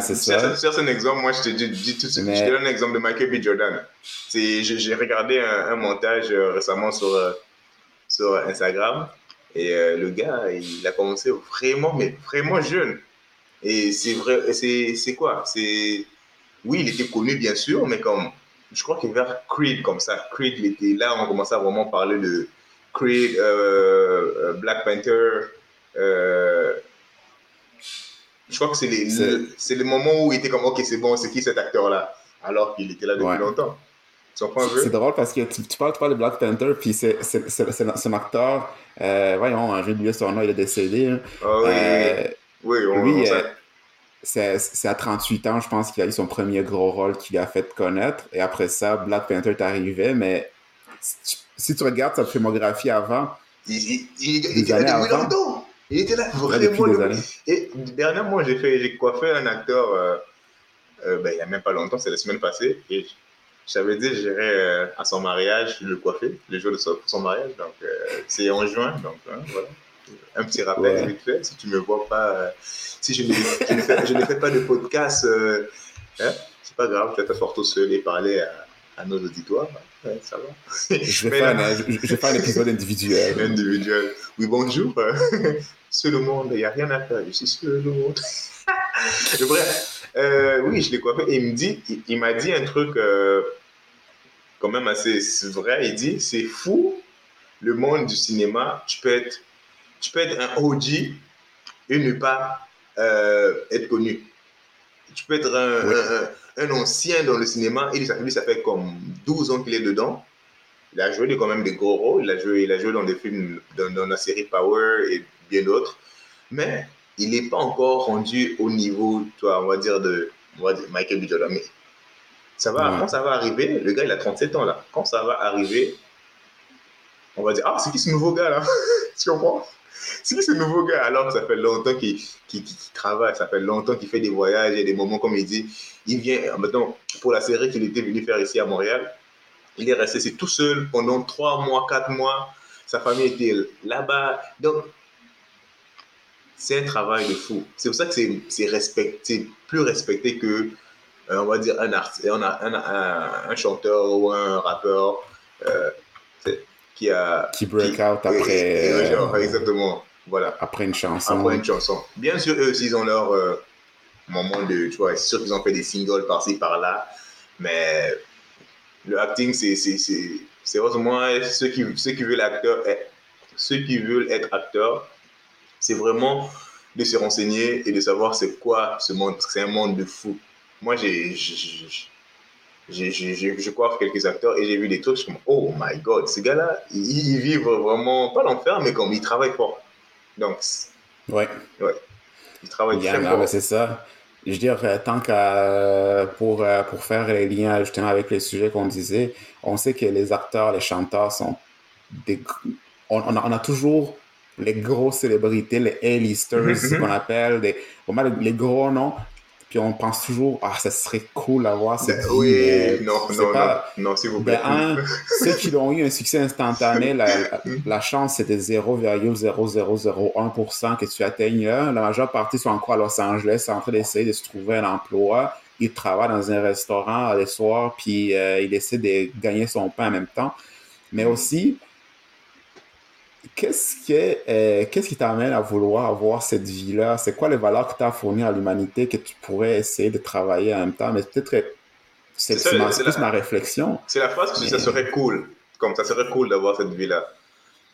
c'est ça. C'est un exemple, moi je te dis, tout de suite, je te donne un exemple de Michael B. Jordan. J'ai regardé un, montage euh, récemment sur, euh, sur Instagram et le gars, il a commencé vraiment, mais vraiment jeune. Et c'est vrai, c'est quoi? C'est Oui, il était connu bien sûr, mais comme je crois qu'il vers Creed comme ça. Creed, il était là, on commençait à vraiment parler de, Creed, euh, euh, Black Panther. Euh, je crois que c'est les, c'est le moment où il était comme, ok, c'est bon, c'est qui cet acteur-là? Alors qu'il était là depuis longtemps. C'est drôle parce que tu, parles, de Black Panther, puis c'est un acteur, voyons, j'ai oublié son nom, il est décédé. Hein. Ah oui, oui, on, lui, c'est à 38 ans, je pense, qu'il a eu son premier gros rôle qu'il a fait connaître. Et après ça, Black Panther est arrivé, mais si tu regardes sa filmographie avant, il, était là depuis longtemps. Il était là vraiment. Et dernièrement, j'ai fait, j'ai coiffé un acteur. Euh, euh, ben, il n'y a même pas longtemps, c'est la semaine passée. Et j'avais dit j'irais euh, à son mariage le coiffer, le jour de son, mariage. Donc, c'est en juin. Donc, hein, voilà. Un petit rappel vite fait. Si tu ne me vois pas, si je ne, fais, pas de podcast, hein, c'est pas grave, tu vas t'asseoir tout seul et parler à, à nos auditoires. Ouais, ça va. Je vais, faire un, je vais faire un épisode individuel. individuel. Oui, bonjour. Sur le monde, il n'y a rien à faire. Je suis sur le monde. Bref, euh, oui, je l'ai coiffé. Et il me dit, il, m'a dit un truc euh, quand même assez vrai. Il dit, c'est fou le monde du cinéma. Tu peux être, tu peux être un OG et ne pas euh, être connu. Tu peux être un, un ancien dans le cinéma. Et lui, ça fait comme 12 ans qu'il est dedans. Il a joué quand même des gros rôles. Il a joué, il a joué dans des films, dans, la série Power et bien d'autres. Mais il n'est pas encore rendu au niveau, toi, on va dire, de, Michael B. Jordan. Mais ça va, quand ça va arriver, le gars, il a 37 ans là. Quand ça va arriver, on va dire, ah, c'est qui ce nouveau gars là? Tu comprends? C'est ce nouveau gars alors que ça fait longtemps qu'il travaille, ça fait longtemps qu'il fait des voyages et des moments comme il dit. Il vient, maintenant, pour la série qu'il était venu faire ici à Montréal, il est resté tout seul pendant trois mois, quatre mois. Sa famille était là-bas. Donc, c'est un travail de fou. C'est pour ça que c'est respecté, plus respecté que, euh, on va dire, un, un, un, chanteur ou un rappeur. Euh, qui a qui break out après euh, exactement voilà. après une chanson. Après une chanson. Bien sûr eux aussi ils ont leur euh, moment de, tu vois, c'est sûr qu'ils ont fait des singles par-ci, par-là, mais le acting, c'est, c'est, c'est, c'est vraiment ceux qui, ceux qui veulent acteur, eh, ceux qui veulent être acteurs, c'est vraiment de se renseigner et de savoir c'est quoi ce monde, c'est un monde de fou. Moi, j'ai, je coiffe quelques acteurs et j'ai vu des trucs, je suis comme, oh my god, ces gars-là, ils, vivent vraiment, pas l'enfer, mais comme ils travaillent fort. Donc, ouais. ouais. Ils travaillent très fort. C'est ça. Je veux dire, euh, tant qu'à, pour, euh, pour faire les liens justement avec les sujets qu'on disait, on sait que les acteurs, les chanteurs sont des. On, on, a, on a toujours les grosses célébrités, les A-listers, qu'on appelle, des, les gros noms, puis on pense toujours, ah, ça serait cool d'avoir cette ben, Oui, non, non, pas... non, s'il vous plaît. Ben, ceux qui ont eu un succès instantané, la, la chance, c'était 0,0001% que tu atteignes. La majeure partie sont encore à Los Angeles, en train d'essayer de se trouver un emploi. Ils travaillent dans un restaurant les soirs, puis euh, il essaie de gagner son pain en même temps. Mais aussi, Qu'est-ce euh, qu'est-ce qui t'amène à vouloir avoir cette vie-là? C'est quoi les valeurs que tu as fournies à l'humanité que tu pourrais essayer de travailler en même temps? Mais peut-être que c'est plus ma réflexion. C'est la phrase que ça serait cool. Comme ça serait cool d'avoir cette vie-là.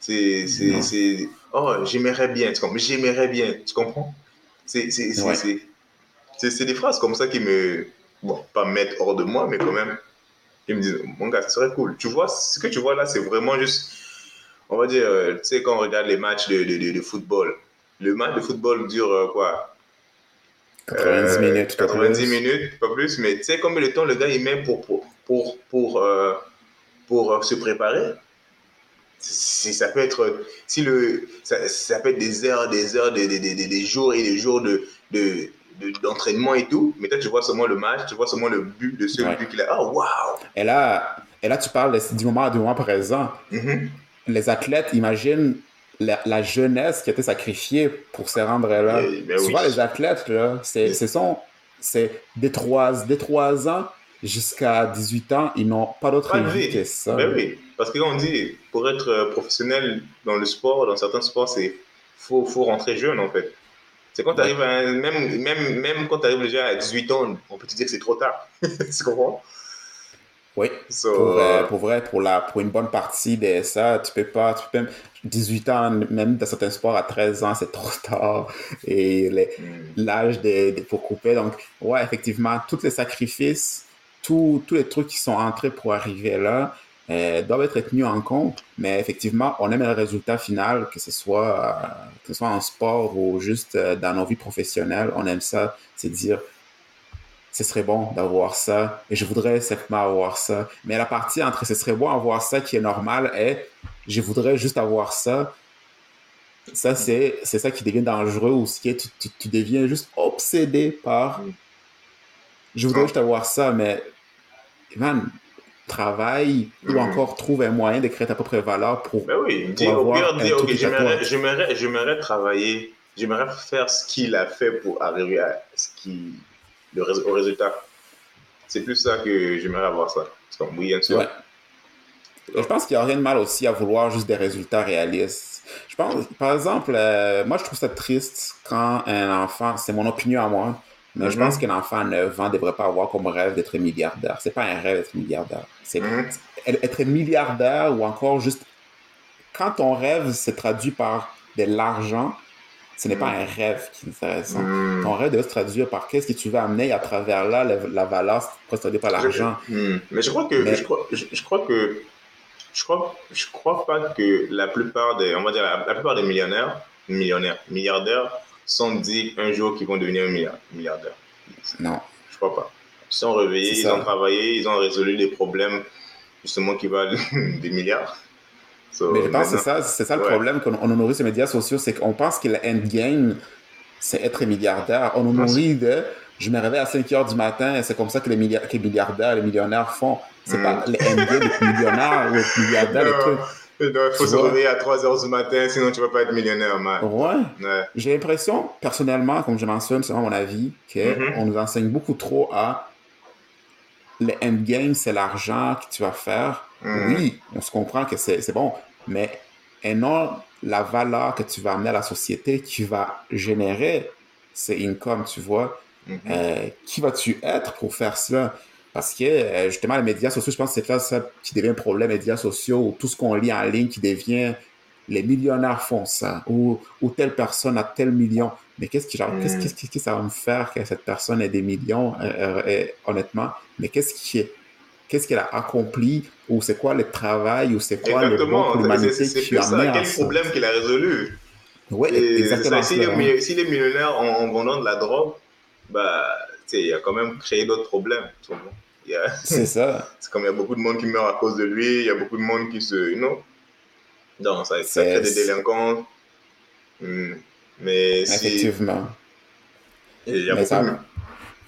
C'est, c'est, oh, j'aimerais bien. Tu comprends? J'aimerais bien. Tu comprends? C'est, c'est, des phrases comme ça qui me, bon, pas mettre hors de moi, mais quand même, qui me disent, mon gars, ça serait cool. Tu vois, ce que tu vois là, c'est vraiment juste on va dire, euh, tu sais, quand on regarde les matchs de, de, de, football, le match de football dure euh, quoi? 90 minutes. 90 minutes, pas plus, mais tu sais combien de temps le gars il met pour, pour, pour, pour, euh, pour se préparer? Si ça peut être si le ça, ça, peut être des heures des heures des, des, des, des jours et des jours de, de d'entraînement et tout mais toi tu vois seulement le match tu vois seulement le but de ce but qu'il a oh waouh! Et là et là tu parles du moment du moment présent. Mm-hmm les athlètes imaginent la, jeunesse qui a été sacrifiée pour se rendre là. Ben Souvent, les athlètes, c'est, c'est des 3, des 3 ans jusqu'à 18 ans, ils n'ont pas d'autre vie que ça. Ben oui, parce que on dit, pour être euh, professionnel dans le sport, dans certains sports, c'est faut, faut rentrer jeune en fait. C'est quand tu arrives même, même, même quand tu arrives déjà à 18 ans, on peut te dire que c'est trop tard. tu comprends? Oui, pour, euh, pour, vrai, pour, la, pour une bonne partie de ça, tu peux pas, tu peux même, 18 ans, même dans certains sports, à 13 ans, c'est trop tard. Et hmm. l'âge de, pour couper. Donc, ouais, effectivement, tous les sacrifices, tous les trucs qui sont entrés pour arriver là, euh, doivent être tenus en compte. Mais effectivement, on aime le résultat final, que ce soit, euh, que ce soit en sport ou juste dans nos vies professionnelles. On aime ça, c'est dire, ce serait bon d'avoir ça et je voudrais simplement avoir ça. Mais la partie entre ce serait bon d'avoir ça qui est normal est je voudrais juste avoir ça. Ça, c'est, c'est ça qui devient dangereux ou ce qui est, tu, tu, deviens juste obsédé par je voudrais juste avoir ça, mais man, travaille ou mm. encore trouve un moyen de créer ta propre valeur pour. Mais oui, dis, au pire, dis, ok, j'aimerais, j'aimerais travailler, j'aimerais faire ce qu'il a fait pour arriver à ce au résultat. C'est plus ça que j'aimerais avoir ça. Comme, oui, bien sûr. Je pense qu'il n'y a rien de mal aussi à vouloir juste des résultats réalistes. Je pense, par exemple, euh, moi, je trouve ça triste quand un enfant, c'est mon opinion à moi, mais je pense mm-hmm. qu'un enfant à 9 ans ne devrait pas avoir comme rêve d'être milliardaire. C'est pas un rêve d'être milliardaire. C'est mm-hmm. être milliardaire ou encore juste quand ton rêve se traduit par de l'argent, ce n'est pas un rêve qui est intéressant. Hmm. Ton rêve doit se traduire par qu'est-ce que tu veux amener à travers là, la, valeur procédée par l'argent. Hmm. Mais je crois que, Je, crois, je, crois que, je crois, je crois pas que la plupart des, on va dire, la, plupart des millionnaires, millionnaires, milliardaires, sont dit un jour qu'ils vont devenir un milliardaire. Non. Je crois pas. Ils sont réveillés, ils ont travaillé, ils ont résolu des problèmes justement qui valent des milliards mais je pense que c'est ça, c'est ça le problème qu'on on nourrit ces médias sociaux, c'est qu'on pense que le endgame, c'est être milliardaire. On nous nourrit de je me réveille à 5 heures du matin et c'est comme ça que les, milliardaires, les milliardaires, les millionnaires font. C'est pas mm. le endgame d'être millionnaire ou être milliardaire, il faut se réveiller à 3 heures du matin, sinon tu vas pas être millionnaire, man. Ouais. J'ai l'impression, personnellement, comme je mentionne, c'est mon avis, qu'on mm-hmm. nous enseigne beaucoup trop à le endgame, c'est l'argent que tu vas faire. Mm. Oui, on se comprend que c'est bon, mais et non la valeur que tu vas amener à la société qui va générer ces incomes, tu vois. Mhm. qui vas-tu être pour faire cela? Parce que justement, les médias sociaux, je pense que c'est là ça qui devient un problème, les médias sociaux, tout ce qu'on lit en ligne qui devient les millionnaires font ça, ou, ou telle personne a tel million. Mais qu'est-ce qui, mm. qu'est-ce, qu'est-ce que ça va me faire que cette personne ait des millions, euh, euh, honnêtement? Mais qu'est-ce qui est, qu'est-ce qu'elle a accompli, ou c'est quoi le travail, ou c'est quoi le bon pour l'humanité qui a Quel problème qu'il a résolu? Oui, exactement. Si, les, si, les, millionnaires en, vendant de la drogue, bah, il a quand même créé d'autres problèmes. C'est ça. C'est comme il y a beaucoup de monde qui meurt à cause de lui, il y a beaucoup de monde qui se, you know, non, ça, ça crée des délinquants. Hmm. Mais Effectivement. Il y a beaucoup.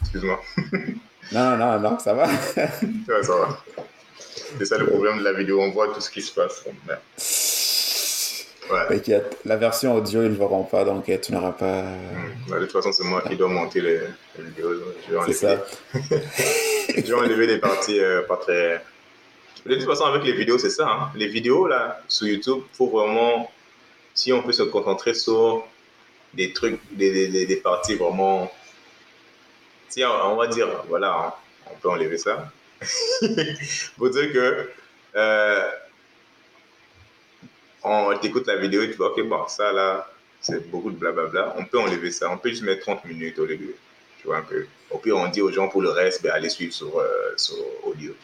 Excuse-moi. non, non, non, ça va. ouais, ça va. C'est ça le problème de la vidéo, on voit tout ce qui se passe. Ouais. T'inquiète, la version audio, ils ne verront pas, donc tu n'auras pas. Hmm. de toute façon, c'est moi qui dois monter les, vidéos. Je vais enlever, ça. je vais enlever des parties euh, pas très de toute façon, avec les vidéos, c'est ça. Hein. Les vidéos, là, sur YouTube, il faut vraiment, si on peut se concentrer sur des trucs, des, des, des parties vraiment. Si on, va dire, voilà, on peut enlever ça. pour dire que. Euh, on t'écoute la vidéo et tu vois, ok, bon, ça là, c'est beaucoup de blablabla. On peut enlever ça. On peut juste mettre 30 minutes au début. Tu vois un peu. Au pire, on dit aux gens pour le reste, ben, allez suivre sur, euh, sur audio.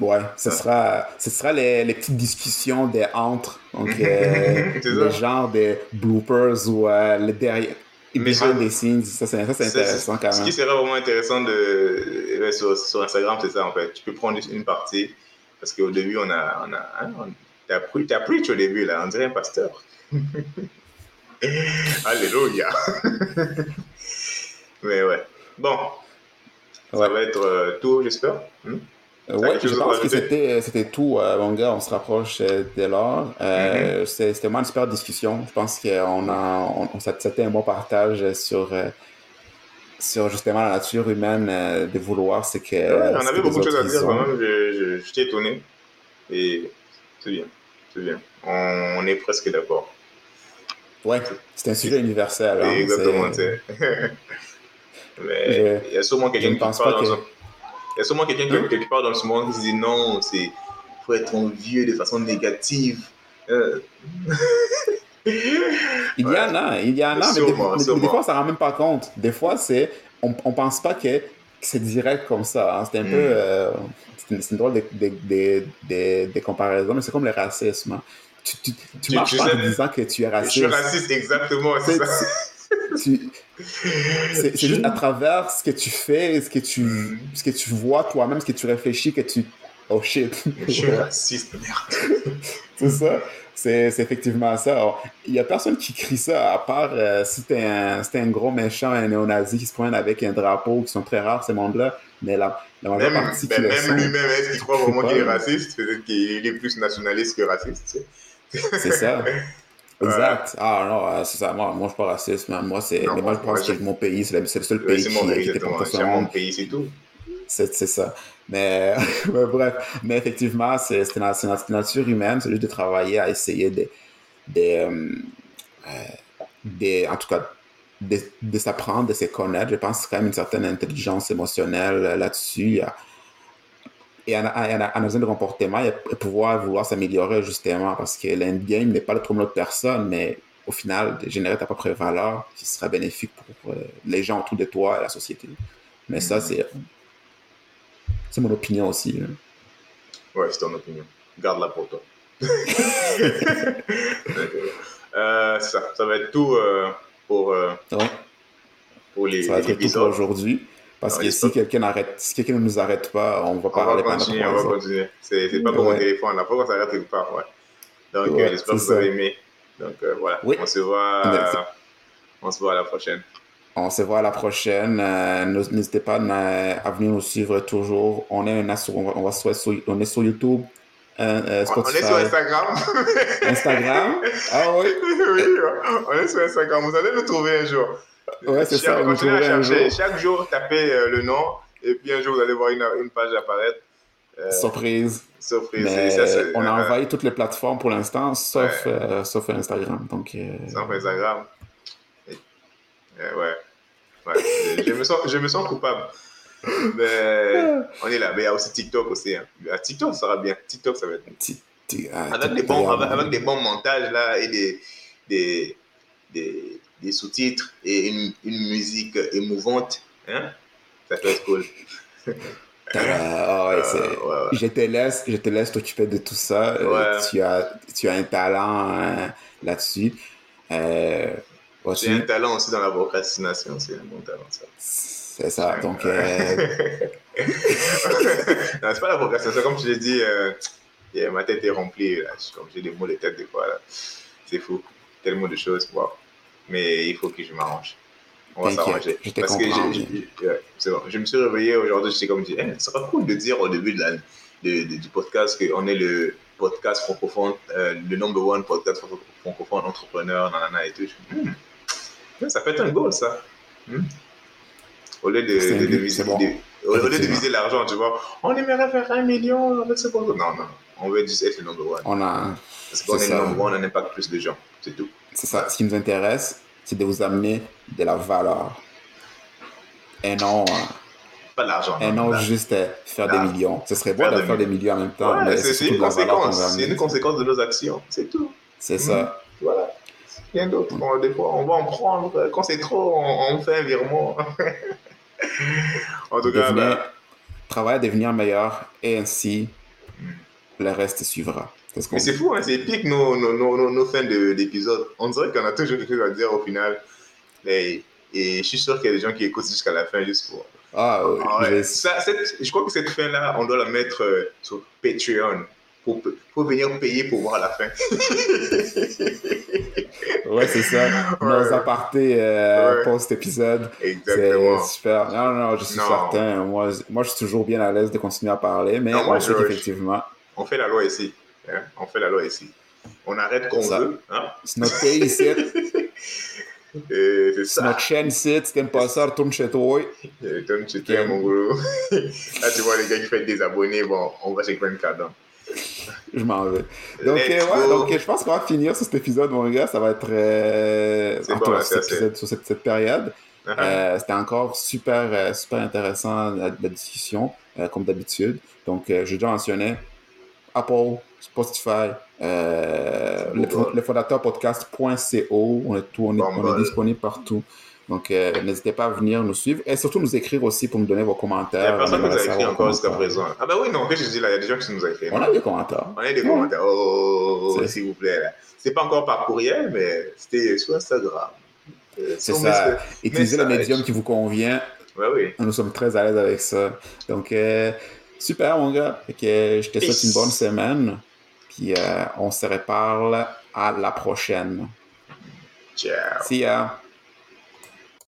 Ouais, ce sera, ce sera les, les petites discussions des entre, donc euh, le genre de bloopers ou euh, le derrière. Behind the scenes, ça c'est intéressant quand même. Ce qui serait vraiment intéressant de, sur, sur, Instagram, c'est ça en fait. Tu peux prendre une partie, parce qu'au début, on a. On a hein, T'as preach au début là, on dirait un pasteur. Alléluia. Mais ouais. Bon. Ça va être euh, tout, j'espère. Hmm? Euh, oui, je pense que c'était, c'était tout, euh, mon gars. On se rapproche euh, de l'heure. Mm-hmm. C'était vraiment une super discussion. Je pense qu'on a, on, c'était un bon partage sur, sur justement la nature humaine de vouloir. C'est que. Ouais, on avait beaucoup de choses à dire quand même. Je, je, étonné. Et c'est bien. C'est bien. On, est presque d'accord. Ouais, c'est un sujet universel. Hein, exactement. Mais il y a sûrement quelqu'un qui parle dans il y a sûrement quelqu'un qui, quelque part dans ce monde qui se dit non, c'est faut être vieux de façon négative. Euh. il y en a, il y en a, mais, des, fois, on s'en rend même pas compte. Des fois, c'est on, on pense pas que, c'est direct comme ça. Hein. C'est un peu. Mm. Euh, c'est une drôle de, de, de, de, comparaison, mais c'est comme le racisme. Hein. Tu, tu, tu, marches pas en disant que tu es raciste. Je suis raciste, exactement, c'est ça c'est juste à travers ce que tu fais, ce que tu, ce que tu vois toi-même, ce que tu réfléchis, que tu. Oh shit. Je suis raciste, merde. c'est ça. C'est effectivement ça. Il n'y a personne qui crie ça, à part euh, si t'es un, un gros méchant, un néo-nazi qui se promène avec un drapeau, qui sont très rares, ces mondes-là. Mais la, la même, partie ben, Même lui-même, est-ce qu'il croit vraiment qu'il est raciste? Peut-être qu'il est plus nationaliste que raciste. C'est ça. Exact. Ah non, c'est ça. Moi, moi, je suis pas raciste. Mais moi, c'est, moi, je pense que mon pays. C'est le, seul pays qui, mon, qui était C'est mon pays, c'est tout. C'est, ça. Mais, mais, bref. Mais effectivement, c'est, notre nature humaine. C'est juste de travailler à essayer de, de, euh, de en tout cas, de, de s'apprendre, de se connaître. Je pense quand même une certaine intelligence émotionnelle là-dessus et en, en, besoin de comportement, et pouvoir vouloir s'améliorer justement, parce que l'endgame n'est pas le trouble de personne, mais au final, de générer ta propre valeur qui sera bénéfique pour euh, les gens autour de toi et la société. Mais ça, c'est c'est mon opinion aussi. Ouais, c'est ton opinion. Garde-la pour toi. euh, ça, ça va être tout euh, pour, euh, pour les, ça va être tout pour aujourd'hui. Parce que si quelqu'un arrête, si quelqu'un ne nous arrête pas, on va parler pendant trois heures. On va continuer. C'est pas comme ouais. mon téléphone, là. Pourquoi ça arrête quelque part, ouais. Donc, ouais, euh, j'espère que vous avez aimé. Donc, euh, voilà. Oui. On se voit, euh, on se voit à la prochaine. On se voit à la prochaine. N'hésitez pas à venir nous suivre toujours. On est, on, va, on, va sur, on est sur YouTube. Euh, on est sur Instagram. Instagram? Ah oui? oui, on est sur Instagram. Vous allez nous trouver un jour. Ouais, c'est ça. Continuez à chercher. Chaque jour, tapez euh, le nom et puis un jour, vous allez voir une, une page apparaître. Euh, surprise. Surprise. Mais ça, on a envahi toutes les plateformes pour l'instant, sauf, euh, sauf Instagram. Donc, Sauf Instagram. ouais. Ouais, je, me sens, je me sens coupable. Mais on est là. Mais il y a aussi TikTok aussi. Hein. TikTok, ça sera bien. TikTok, ça va être. Ah, avec, des bons, avec, des bons montages là et des, des, des, des sous-titres et une, une, musique émouvante. Hein? Ça peut être cool. Ah ouais, euh, Je te laisse, je te laisse t'occuper de tout ça. Euh, tu, as, tu as un talent hein, là-dessus. Euh, J'ai un talent aussi dans la procrastination, c'est un bon talent ça. C'est ça, donc... Euh... non, c'est pas la procrastination, comme je l'ai dit, ma tête est remplie, là. comme j'ai des mots de tête des fois, c'est fou, tellement de choses, wow. Mais il faut que je m'arrange. On va s'arranger. Parce que je, bon. je me suis réveillé aujourd'hui, j'étais comme dit, eh, ça serait cool de dire au début de la, du podcast qu'on est le podcast francophone, euh, le number one podcast francophone entrepreneur, nanana et tout. Hmm. ça peut être un goal, ça. Hmm. Au lieu de, de, de, viser, au lieu de viser l'argent, tu vois, on aimerait faire un million avec ce podcast. Non, non, on veut juste être le number one. On a. Parce qu'on est, le number one, on impacte plus de gens, c'est tout. C'est ça. Ce qui nous intéresse, c'est de vous amener de la valeur. Et non. Euh, pas l'argent. Et non, juste euh, faire des millions. Ce serait bon de faire des millions en même temps. mais c'est une conséquence. C'est une conséquence de nos actions. C'est tout. C'est ça. Mhm. Voilà. Rien d'autre. des fois, on va en prendre. Quand c'est trop, on, fait un virement. en tout cas, ben... travailler à devenir meilleur et ainsi. Le reste suivra. Mais c'est fou, hein, c'est épique nos, nos, nos, nos fins d'épisode. On dirait qu'on a toujours quelque chose à dire au final. Et, et je suis sûr qu'il y a des gens qui écoutent jusqu'à la fin juste pour. Ah, ah ouais. Ça, je crois que cette fin-là, on doit la mettre euh, sur Patreon. Pour, pour venir payer pour voir la fin. ouais, c'est ça. Nos apartés euh, post-épisode. Exactement. C'est super. Non, non, je suis certain. Moi, moi, je suis toujours bien à l'aise de continuer à parler, mais moi, on sait qu'effectivement. On fait la loi ici. Hein? On fait la loi ici. On arrête qu'on veut. Hein? C'est notre pays ici. c'est ça. Notre chaîne ici. Si t'aimes pas ça, retourne chez toi. Retourne chez toi, mon gros. Là, tu vois les gars qui font des abonnés. Bon, on va chez Grand Cadon. Je m'en vais. Donc, euh, ouais, donc je pense qu'on va finir sur cet épisode, mon gars. Ça va être euh, bon, cet épisode, sur cette, cette période. Uh -huh. euh, C'était encore super, euh, super intéressant la, la discussion, euh, comme d'habitude. Donc, euh, j'ai déjà mentionné Apple, Spotify, euh, le, fondateur podcast.co. On est, tout, on est, on est disponible partout. Donc, euh, n'hésitez pas à venir nous suivre et surtout nous écrire aussi pour nous donner vos commentaires. Il n'y a personne qui nous a écrit encore jusqu'à présent. Ah, bah oui, non, en fait, je dis là, il y a des gens qui nous ont écrit. On a des commentaires. On a des commentaires. Oh, s'il vous plaît. C'est pas encore par courriel, mais c'était sur Instagram. Euh, C'est ça. Utilisez le médium qui vous convient. Ouais, oui. Nous sommes très à l'aise avec ça. Donc, euh, Super, mon gars. que je te souhaite une bonne semaine. Puis euh, on se reparle à la prochaine. Ciao. See ya.